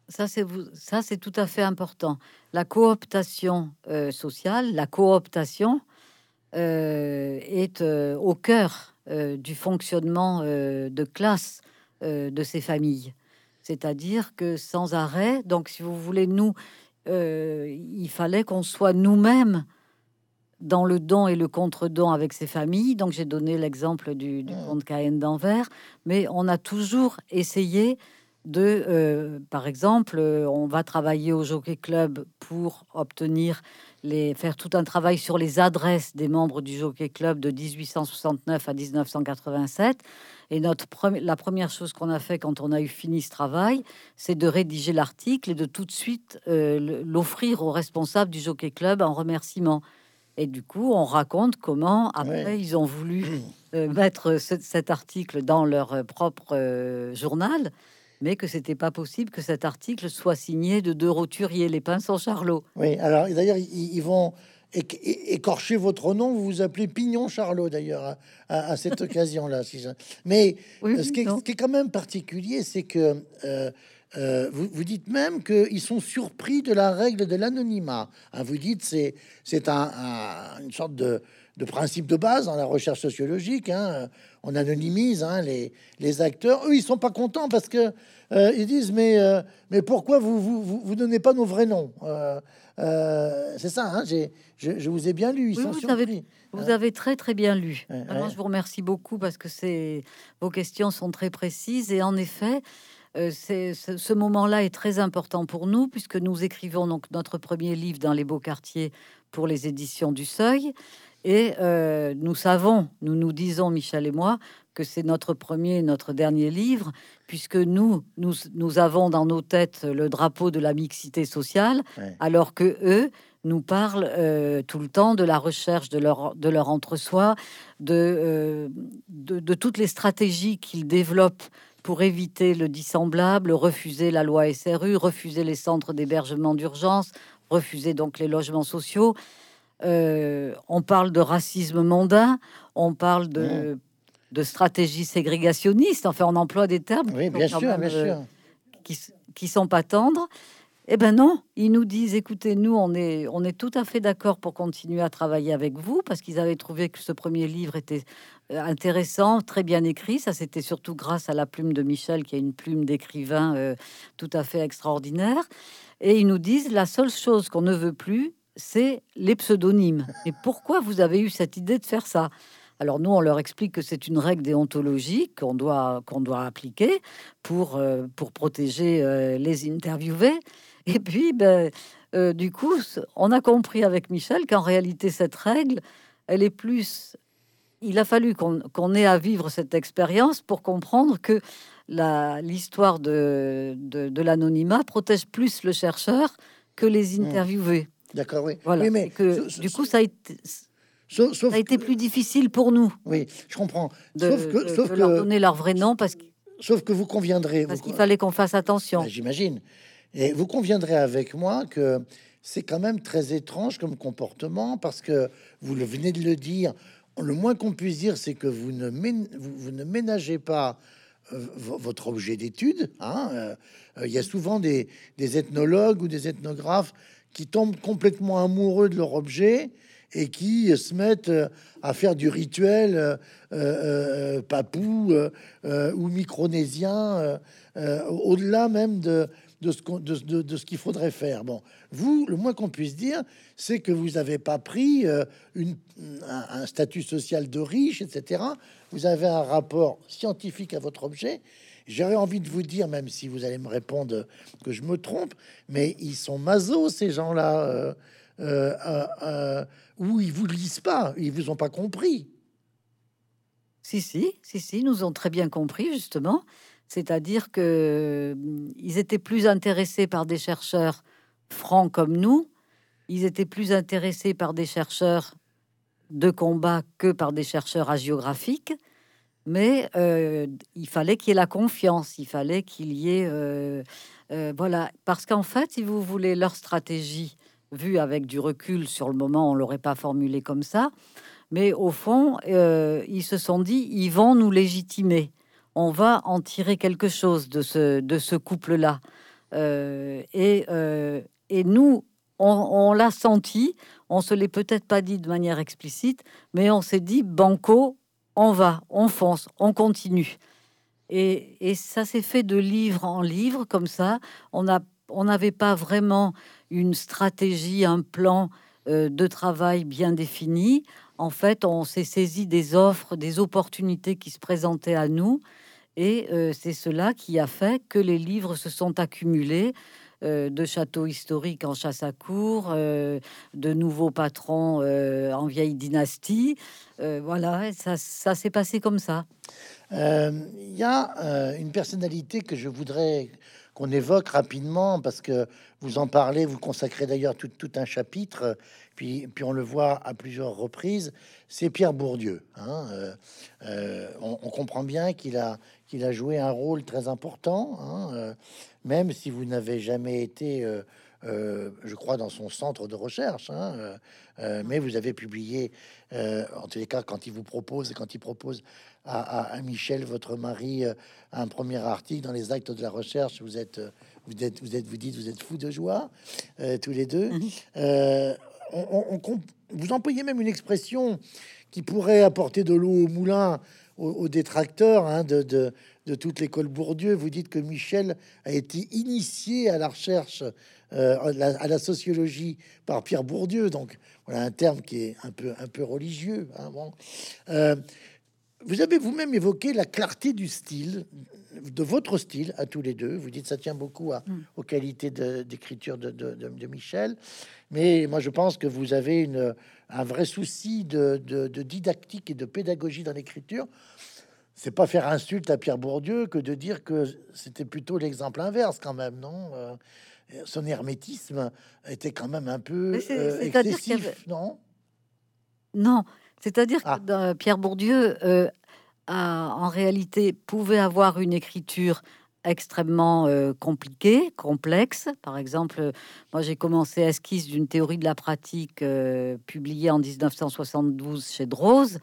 Ça, c'est tout à fait important. La cooptation euh, sociale, la cooptation est au cœur du fonctionnement de classe de ces familles. C'est-à-dire que sans arrêt, donc si vous voulez, nous, il fallait qu'on soit nous-mêmes dans le don et le contre-don avec ses familles. Donc j'ai donné l'exemple du, du comte Cahen d'Anvers, mais on a toujours essayé de, euh, par exemple, euh, on va travailler au Jockey Club pour obtenir les, faire tout un travail sur les adresses des membres du Jockey Club de 1869 à 1987. Et notre la première chose qu'on a fait quand on a eu fini ce travail, c'est de rédiger l'article et de tout de suite euh, l'offrir aux responsables du Jockey Club en remerciement. Et du coup, on raconte comment après ils ont voulu euh, mettre cet article dans leur euh, propre euh, journal, mais que c'était pas possible que cet article soit signé de deux roturiers, les Pinsons Charlot. Oui, alors d'ailleurs, ils, vont écorcher votre nom, vous vous appelez Pignon Charlot d'ailleurs à, cette occasion-là. Si Mais ce, qui est, ce, qui est, quand même particulier, c'est que euh, vous, dites même qu'ils sont surpris de la règle de l'anonymat. Hein, vous dites c'est c'est un, une sorte de, de, principe de base dans la recherche sociologique. Hein. On anonymise hein, les, les, acteurs. Eux, ils sont pas contents parce que euh, ils disent mais euh, mais pourquoi vous vous, vous donnez pas nos vrais noms? C'est ça. J'ai je, vous ai bien lu. Ils sont vous surpris. Avez, vous avez très très bien lu. Je vous remercie beaucoup parce que c'est vos questions sont très précises et en effet. Euh, ce, moment-là est très important pour nous puisque nous écrivons donc notre premier livre dans les beaux quartiers pour les éditions du Seuil. Et euh, nous savons, nous nous disons, Michel et moi, que c'est notre premier et notre dernier livre, puisque nous, nous, nous avons dans nos têtes le drapeau de la mixité sociale, alors que eux nous parlent euh, tout le temps de la recherche de leur, de leur entre-soi, de, de, de, toutes les stratégies qu'ils développent pour éviter le dissemblable, refuser la loi SRU, refuser les centres d'hébergement d'urgence, refuser donc les logements sociaux. Euh, on parle de racisme mondain, on parle de, de stratégie ségrégationniste. Enfin, on emploie des termes oui, bien sûr, bien sûr. Qui, qui sont pas tendres. Eh ben non, ils nous disent écoutez, nous on est on est tout à fait d'accord pour continuer à travailler avec vous parce qu'ils avaient trouvé que ce premier livre était euh, intéressant, très bien écrit. Ça c'était surtout grâce à la plume de Michel qui a une plume d'écrivain euh, tout à fait extraordinaire. Et ils nous disent la seule chose qu'on ne veut plus, c'est les pseudonymes. Et pourquoi vous avez eu cette idée de faire ça? Alors nous, on leur explique que c'est une règle déontologique qu'on doit, doit appliquer pour, euh, pour protéger les interviewés. Et puis, ben, euh, du coup, on a compris avec Michel qu'en réalité, cette règle, elle est plus... Il a fallu qu'on ait à vivre cette expérience pour comprendre que l'histoire de, de, l'anonymat protège plus le chercheur que les hmm. interviewés. D'accord, oui. Voilà. mais que, du coup, ça a été... ça a été plus difficile pour nous. Oui, je comprends. De, sauf que, sauf leur donner leur vrai nom parce que sauf que vous conviendrez. Parce vous- qu'il fallait qu'on fasse attention. Ben, J'imagine. Et vous conviendrez avec moi que c'est quand même très étrange comme comportement parce que vous le venez de le dire. Le moins qu'on puisse dire, c'est que vous ne, ménagez pas euh, vo- votre objet d'étude. hein. Euh, euh, Il y a souvent des, ethnologues ou des ethnographes qui tombent complètement amoureux de leur objet et qui se mettent à faire du rituel papou ou micronésien, au-delà même de, de ce qu'on- de, de- ce qu'il faudrait faire. Bon, vous, le moins qu'on puisse dire, c'est que vous n'avez pas pris euh, une, un, statut social de riche, etc. Vous avez un rapport scientifique à votre objet. J'aurais envie de vous dire, même si vous allez me répondre que je me trompe, mais ils sont masos, ces gens-là, euh, euh, euh, où ils vous lisent pas, ils vous ont pas compris. Si, si, si, si, nous ont très bien compris, justement. C'est-à-dire que hum, ils étaient plus intéressés par des chercheurs francs comme nous. Ils étaient plus intéressés par des chercheurs de combat que par des chercheurs hagiographiques. Mais euh, il fallait qu'il y ait la confiance, il fallait qu'il y ait... euh, euh, voilà, parce qu'en fait, si vous voulez, leur stratégie, vue avec du recul sur le moment, on l'aurait pas formulée comme ça, mais au fond, ils se sont dit, ils vont nous légitimer. On va en tirer quelque chose de ce, couple-là. Euh, et, euh, et nous, on, l'a senti, on se l'est peut-être pas dit de manière explicite, mais on s'est dit, banco, on va, on fonce, on continue. Et, ça s'est fait de livre en livre, comme ça. On n'avait pas vraiment une stratégie, un plan euh, de travail bien défini. En fait, on s'est saisi des offres, des opportunités qui se présentaient à nous. Et euh, c'est cela qui a fait que les livres se sont accumulés euh, de châteaux historiques en chasse à cour, euh, de nouveaux patrons en vieille dynastie. Voilà, ça, ça s'est passé comme ça. Il y a une personnalité que je voudrais qu'on évoque rapidement parce que vous en parlez, vous consacrez d'ailleurs tout, un chapitre, puis, on le voit à plusieurs reprises, c'est Pierre Bourdieu. hein. Euh, euh, on, comprend bien qu'il a, qu'il a joué un rôle très important, hein, euh, même si vous n'avez jamais été, je crois, dans son centre de recherche, hein, mais vous avez publié, en tous les cas, quand il vous propose et quand il propose à, à- à Michel, votre mari, euh, un premier article dans les actes de la recherche. Vous êtes, euh, vous êtes, vous êtes, vous dites, vous êtes fous de joie euh, tous les deux. Mhm. Euh, on- on- vous employez même une expression qui pourrait apporter de l'eau au moulin aux, aux détracteurs hein, de, de, de toute l'école Bourdieu. Vous dites que Michel a été initié à la recherche, euh, à, la, à la sociologie par Pierre Bourdieu. Donc voilà un terme qui est un peu, un peu religieux. hein, bon. Vous avez vous-même évoqué la clarté du style, de votre style à tous les deux. Vous dites ça tient beaucoup à- Mm. aux qualités d'écriture de, de- de- de Michel. Mais moi, je pense que vous avez une, un vrai souci de, didactique et de pédagogie dans l'écriture. C'est pas faire insulte à Pierre Bourdieu que de dire que c'était plutôt l'exemple inverse, quand même, non? Euh, Son hermétisme était quand même un peu euh, excessif, avait- non? Non, c'est-à-dire Ah. que dans- Pierre Bourdieu euh, a, en réalité pouvait avoir une écriture extrêmement euh, compliquée, complexe. Par exemple, euh, moi j'ai commencé Esquisse d'une théorie de la pratique euh, publiée en 1972 chez Droz.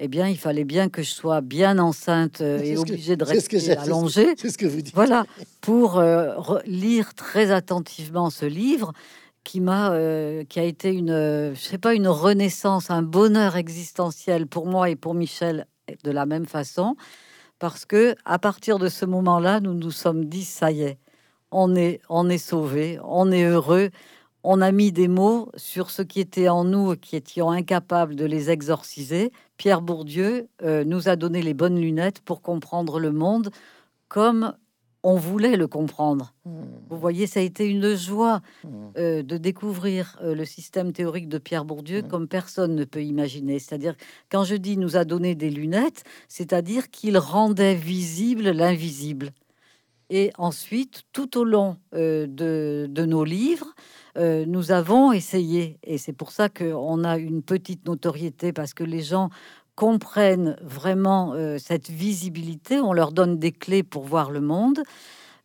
Eh bien, il fallait bien que je sois bien enceinte euh, et que- obligée de rester ce- allongée. C'est ce que vous dites. Voilà, pour euh, re- lire très attentivement ce livre qui m'a, euh, qui a été une, euh, je sais pas, une renaissance, un bonheur existentiel pour moi et pour Michel de la même façon, parce que à partir de ce moment-là, nous nous sommes dit ça y est, on est, on est sauvé, on est heureux. On a mis des mots sur ce qui était en nous, qui étions incapables de les exorciser. Pierre Bourdieu euh, nous a donné les bonnes lunettes pour comprendre le monde comme on voulait le comprendre. Hmm, Vous voyez, ça a été une joie hmm. euh, de découvrir euh, le système théorique de Pierre Bourdieu Mhm. comme personne ne peut imaginer. C'est-à-dire, quand je dis nous a donné des lunettes, c'est-à-dire qu'il rendait visible l'invisible. Et ensuite, tout au long euh, de, de nos livres, euh, nous avons essayé, et c'est pour ça qu'on a une petite notoriété, parce que les gens comprennent vraiment cette visibilité. On leur donne des clés pour voir le monde.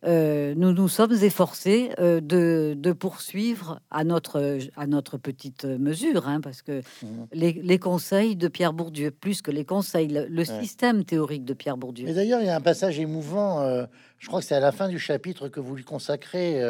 Euh, nous nous sommes efforcés euh, de, poursuivre à notre, à notre petite mesure, hein, parce que mmh. les, conseils de Pierre Bourdieu, plus que les conseils, le, système théorique de Pierre Bourdieu. Mais d'ailleurs, il y a un passage émouvant, euh, je crois que c'est à la fin du chapitre que vous lui consacrez,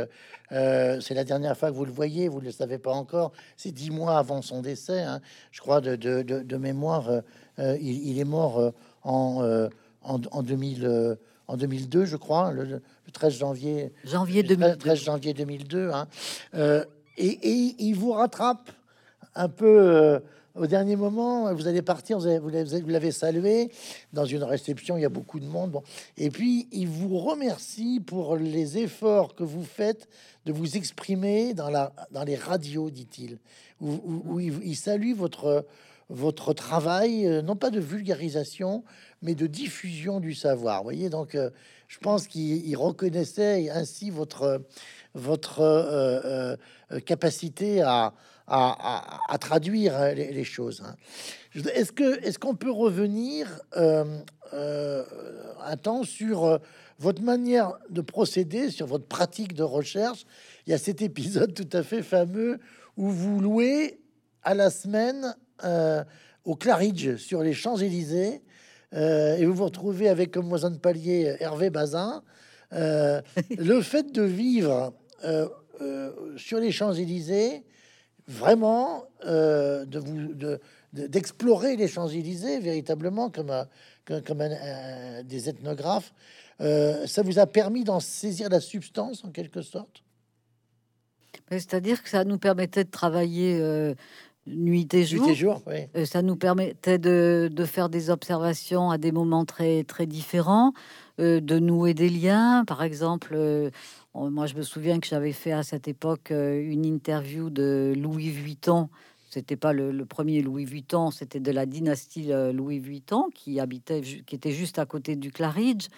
c'est la dernière fois que vous le voyez, vous ne le savez pas encore, c'est dix mois avant son décès, hein. je crois, de, de, mémoire, il, est mort en, en, en 2000 en 2002, je crois, le, 13 janvier. Janvier 2002. 13 janvier 2002. Hein. Euh, et, il vous rattrape un peu euh, au dernier moment. Vous allez partir, vous l'avez salué dans une réception. Il y a beaucoup de monde. Bon. Et puis, il vous remercie pour les efforts que vous faites de vous exprimer dans, la, dans les radios, dit-il. Où, il, salue votre votre travail, euh, non pas de vulgarisation, mais de diffusion du savoir. Voyez, donc euh, je pense qu'il reconnaissait ainsi votre, votre euh, capacité à, traduire les, choses. Hein. Est-ce que est-ce qu'on peut revenir un temps sur votre manière de procéder, sur votre pratique de recherche? Il y a cet épisode tout à fait fameux où vous louez à la semaine au Claridge sur les Champs-Élysées euh, et vous vous retrouvez avec comme voisin de palier Hervé Bazin. Euh, le fait de vivre sur les Champs-Élysées, vraiment de vous d'explorer les Champs-Élysées véritablement comme, comme, des ethnographes, ça vous a permis d'en saisir la substance en quelque sorte? C'est-à-dire que ça nous permettait de travailler nuit et jour. Euh, ça nous permettait de, faire des observations à des moments très, très différents, euh, de nouer des liens. Par exemple, euh, moi, je me souviens que j'avais fait à cette époque une interview de Louis Vuitton. C'était pas le, premier Louis Vuitton, c'était de la dynastie Louis Vuitton qui habitait, qui était juste à côté du Claridge.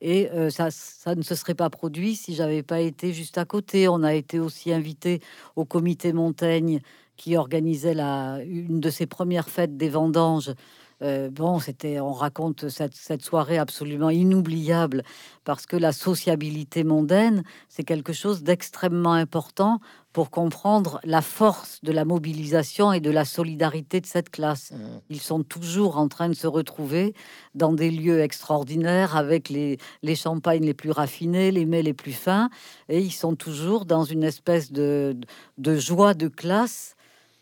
Et ça, ça ne se serait pas produit si j'avais pas été juste à côté. On a été aussi invité au comité Montaigne qui organisait la, une de ses premières fêtes des vendanges. Euh, bon, c'était, on raconte cette, cette, soirée absolument inoubliable parce que la sociabilité mondaine, c'est quelque chose d'extrêmement important pour comprendre la force de la mobilisation et de la solidarité de cette classe. Mmh. Ils sont toujours en train de se retrouver dans des lieux extraordinaires avec les, les champagnes les plus raffinés, les mets les plus fins, et ils sont toujours dans une espèce de, de joie de classe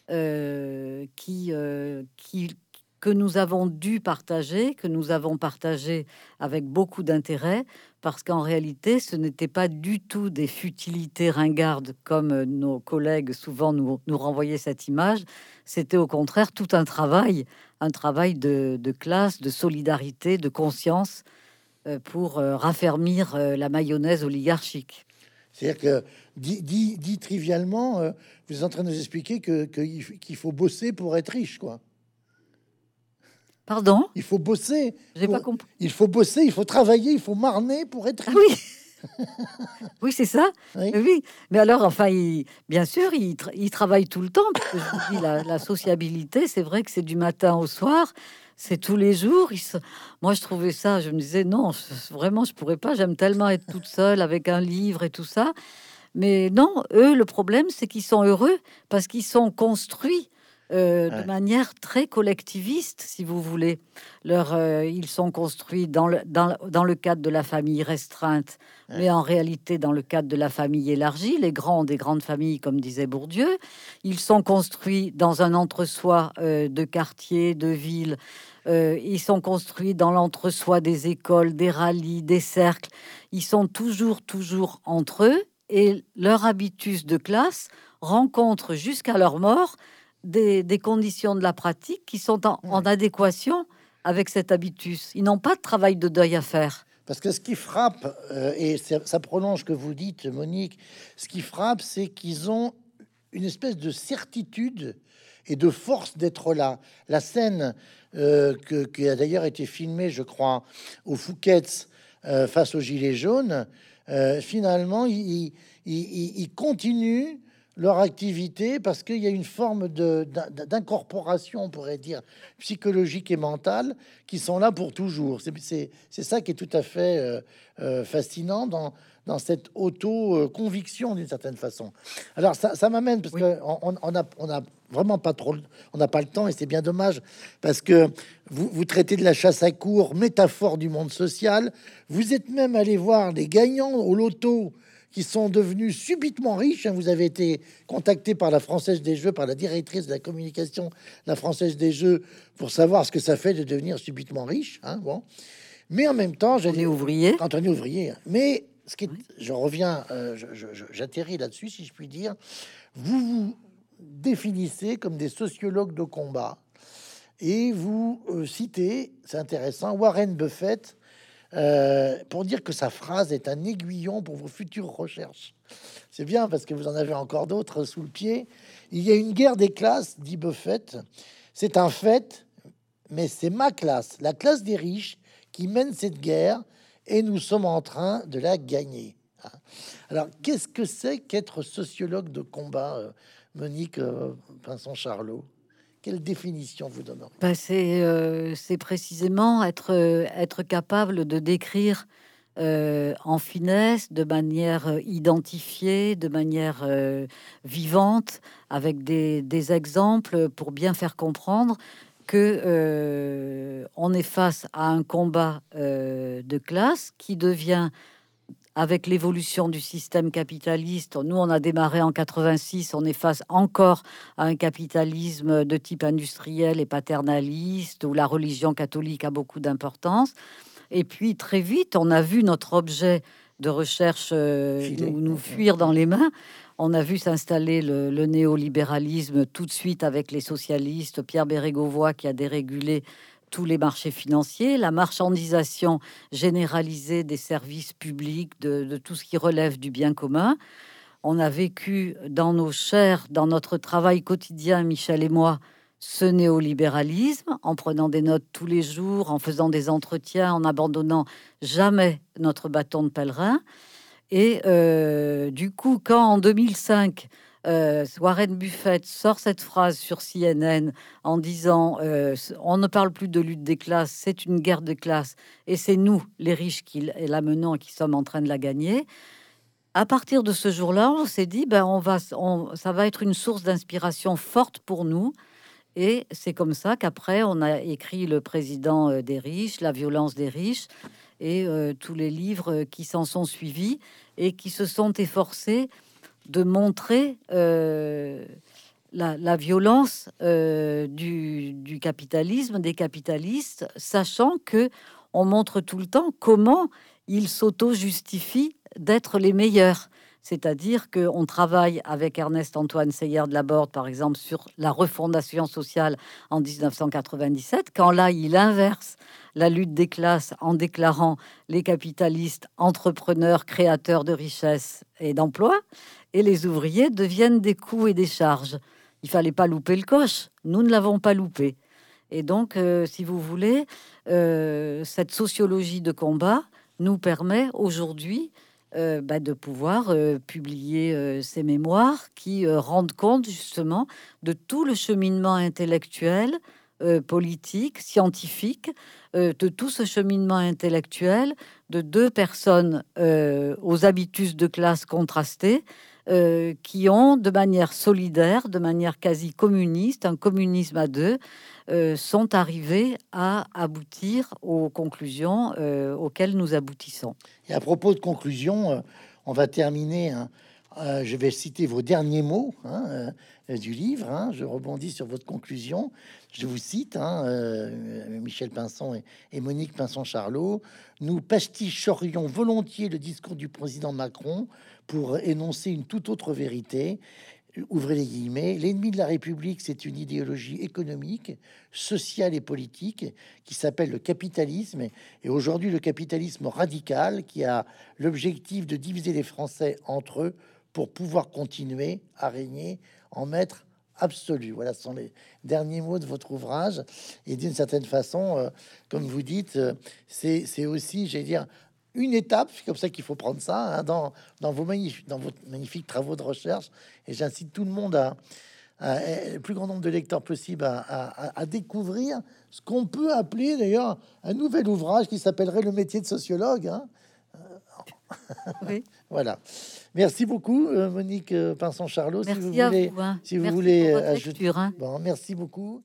qui, euh, qui, que nous avons dû partager, que nous avons partagé avec beaucoup d'intérêt, parce qu'en réalité, ce n'était pas du tout des futilités ringardes comme nos collègues souvent nous, renvoyaient cette image. C'était au contraire tout un travail, un travail de, de classe, de solidarité, de conscience euh, pour raffermir la mayonnaise oligarchique. C'est-à-dire que, dit, dit, trivialement, euh, vous êtes en train de nous expliquer qu'il que, faut bosser pour être riche, quoi. Pardon? Il faut bosser. J'ai pas compris. Il faut bosser, il faut travailler, il faut marner pour être ah riche. oui. oui, c'est ça. Oui. Mais alors, enfin, il, bien sûr, il, il, travaille tout le temps. Parce que je vous dis, la, la sociabilité, c'est vrai que c'est du matin au soir c'est tous les jours. Moi, je trouvais ça, je me disais, non, vraiment, je pourrais pas. J'aime tellement être toute seule avec un livre et tout ça. Mais non, eux, le problème, c'est qu'ils sont heureux parce qu'ils sont construits euh, de manière très collectiviste, si vous voulez. Leur, euh, ils sont construits dans le, dans, dans, le cadre de la famille restreinte, mais en réalité dans le cadre de la famille élargie, les grands des grandes familles, comme disait Bourdieu. Ils sont construits dans un entre-soi euh, de quartier, de ville. ils sont construits dans l'entre-soi des écoles, des rallyes, des cercles. Ils sont toujours, toujours entre eux et leur habitus de classe rencontre jusqu'à leur mort des, conditions de la pratique qui sont en, adéquation avec cet habitus. Ils n'ont pas de travail de deuil à faire. Parce que ce qui frappe, euh, et ça prolonge ce que vous dites, Monique, ce qui frappe, c'est qu'ils ont une espèce de certitude et de force d'être là. La scène euh, qui a d'ailleurs été filmée, je crois, au Fouquet's euh, face aux Gilets jaunes, finalement, il, il, il, continue leur activité parce qu'il y a une forme d'incorporation, on pourrait dire, psychologique et mentale, qui sont là pour toujours. C'est ça qui est tout à fait euh, euh, fascinant dans, dans cette auto-conviction d'une certaine façon. Alors ça, ça m'amène, parce que qu'on on, a, on a vraiment pas trop, on n'a pas le temps et c'est bien dommage, parce que vous, vous traitez de la chasse à cours, métaphore du monde social. Vous êtes même allé voir les gagnants au loto qui sont devenus subitement riches. Hein. Vous avez été contacté par la Française des Jeux, par la directrice de la communication, la Française des Jeux, pour savoir ce que ça fait de devenir subitement riche. Hein, bon. Mais en même temps, j'ai ouvrier. Quand on est ouvrier. Mais ce qui est, je reviens, euh, j'atterris là-dessus, si je puis dire. Vous vous définissez comme des sociologues de combat et vous euh, citez, c'est intéressant, Warren Buffett euh, pour dire que sa phrase est un aiguillon pour vos futures recherches. C'est bien parce que vous en avez encore d'autres sous le pied. Il y a une guerre des classes, dit Buffett. C'est un fait, mais c'est ma classe, la classe des riches, qui mène cette guerre et nous sommes en train de la gagner. Alors, qu'est-ce que c'est qu'être sociologue de combat, euh, Monique euh, Pinson-Charlot quelle définition vous donnerez bah, euh, C'est précisément être, euh, être capable de décrire euh, en finesse, de manière identifiée, de manière vivante, avec des, des, exemples pour bien faire comprendre que on est face à un combat de classe qui devient avec l'évolution du système capitaliste, nous on a démarré en 86, on est face encore à un capitalisme de type industriel et paternaliste, où la religion catholique a beaucoup d'importance. Et puis très vite, on a vu notre objet de recherche euh, nous, fuir dans les mains. On a vu s'installer le, le, néolibéralisme tout de suite avec les socialistes, Pierre Bérégovoy qui a dérégulé tous les marchés financiers, la marchandisation généralisée des services publics, de, tout ce qui relève du bien commun. On a vécu dans nos chairs, dans notre travail quotidien, Michel et moi, ce néolibéralisme, en prenant des notes tous les jours, en faisant des entretiens, en abandonnant jamais notre bâton de pèlerin. Et euh, du coup, quand en 2005, euh, Warren Buffett sort cette phrase sur CNN en disant euh, on ne parle plus de lutte des classes, c'est une guerre de classes et c'est nous, les riches, qui la menons qui sommes en train de la gagner. À partir de ce jour-là, on s'est dit ben on va, ça va être une source d'inspiration forte pour nous. Et c'est comme ça qu'après, on a écrit Le président euh, des riches, La violence des riches, et tous les livres qui s'en sont suivis et qui se sont efforcés de montrer euh, la, violence euh, du, capitalisme, des capitalistes, sachant que on montre tout le temps comment ils s'auto-justifient d'être les meilleurs. C'est-à-dire qu'on travaille avec Ernest Antoine Seyer de la Borde, par exemple, sur la refondation sociale en 1997, quand là, il inverse la lutte des classes en déclarant les capitalistes entrepreneurs, créateurs de richesses et d'emplois et les ouvriers deviennent des coûts et des charges. Il fallait pas louper le coche. Nous ne l'avons pas loupé. Et donc, euh, si vous voulez, euh, cette sociologie de combat nous permet aujourd'hui euh, bah, de pouvoir publier ces mémoires qui rendent compte justement de tout le cheminement intellectuel, politique, scientifique, de tout ce cheminement intellectuel de deux personnes aux habitudes de classe contrastées, euh, qui ont, de manière solidaire, de manière quasi communiste, un communisme à deux, euh, sont arrivés à aboutir aux conclusions euh, auxquelles nous aboutissons. Et à propos de conclusions, on va terminer. Hein. je vais citer vos derniers mots hein, du livre. Hein. je rebondis sur votre conclusion. Je vous cite, Michel Pinson et, et Monique Pinson-Charlot. Nous pasticherions volontiers le discours du président Macron pour énoncer une toute autre vérité. Ouvrez les guillemets. L'ennemi de la République, c'est une idéologie économique, sociale et politique qui s'appelle le capitalisme. Et aujourd'hui, le capitalisme radical qui a l'objectif de diviser les Français entre eux pour pouvoir continuer à régner en maître absolu. Voilà, ce sont les derniers mots de votre ouvrage. Et d'une certaine façon, euh, comme vous dites, euh, c'est aussi, j'allais dire, une étape, c'est comme ça qu'il faut prendre ça hein, dans, dans, vos magnifiques, dans vos magnifiques travaux de recherche. Et j'incite tout le monde à, le plus grand nombre de lecteurs possible à, découvrir ce qu'on peut appeler d'ailleurs un nouvel ouvrage qui s'appellerait Le métier de sociologue. Hein. Oui. voilà. Merci beaucoup, euh, Monique euh, Pinson-Charlot. Si vous voulez, hein. si vous voulez ajouter. Hein. Bon, merci beaucoup.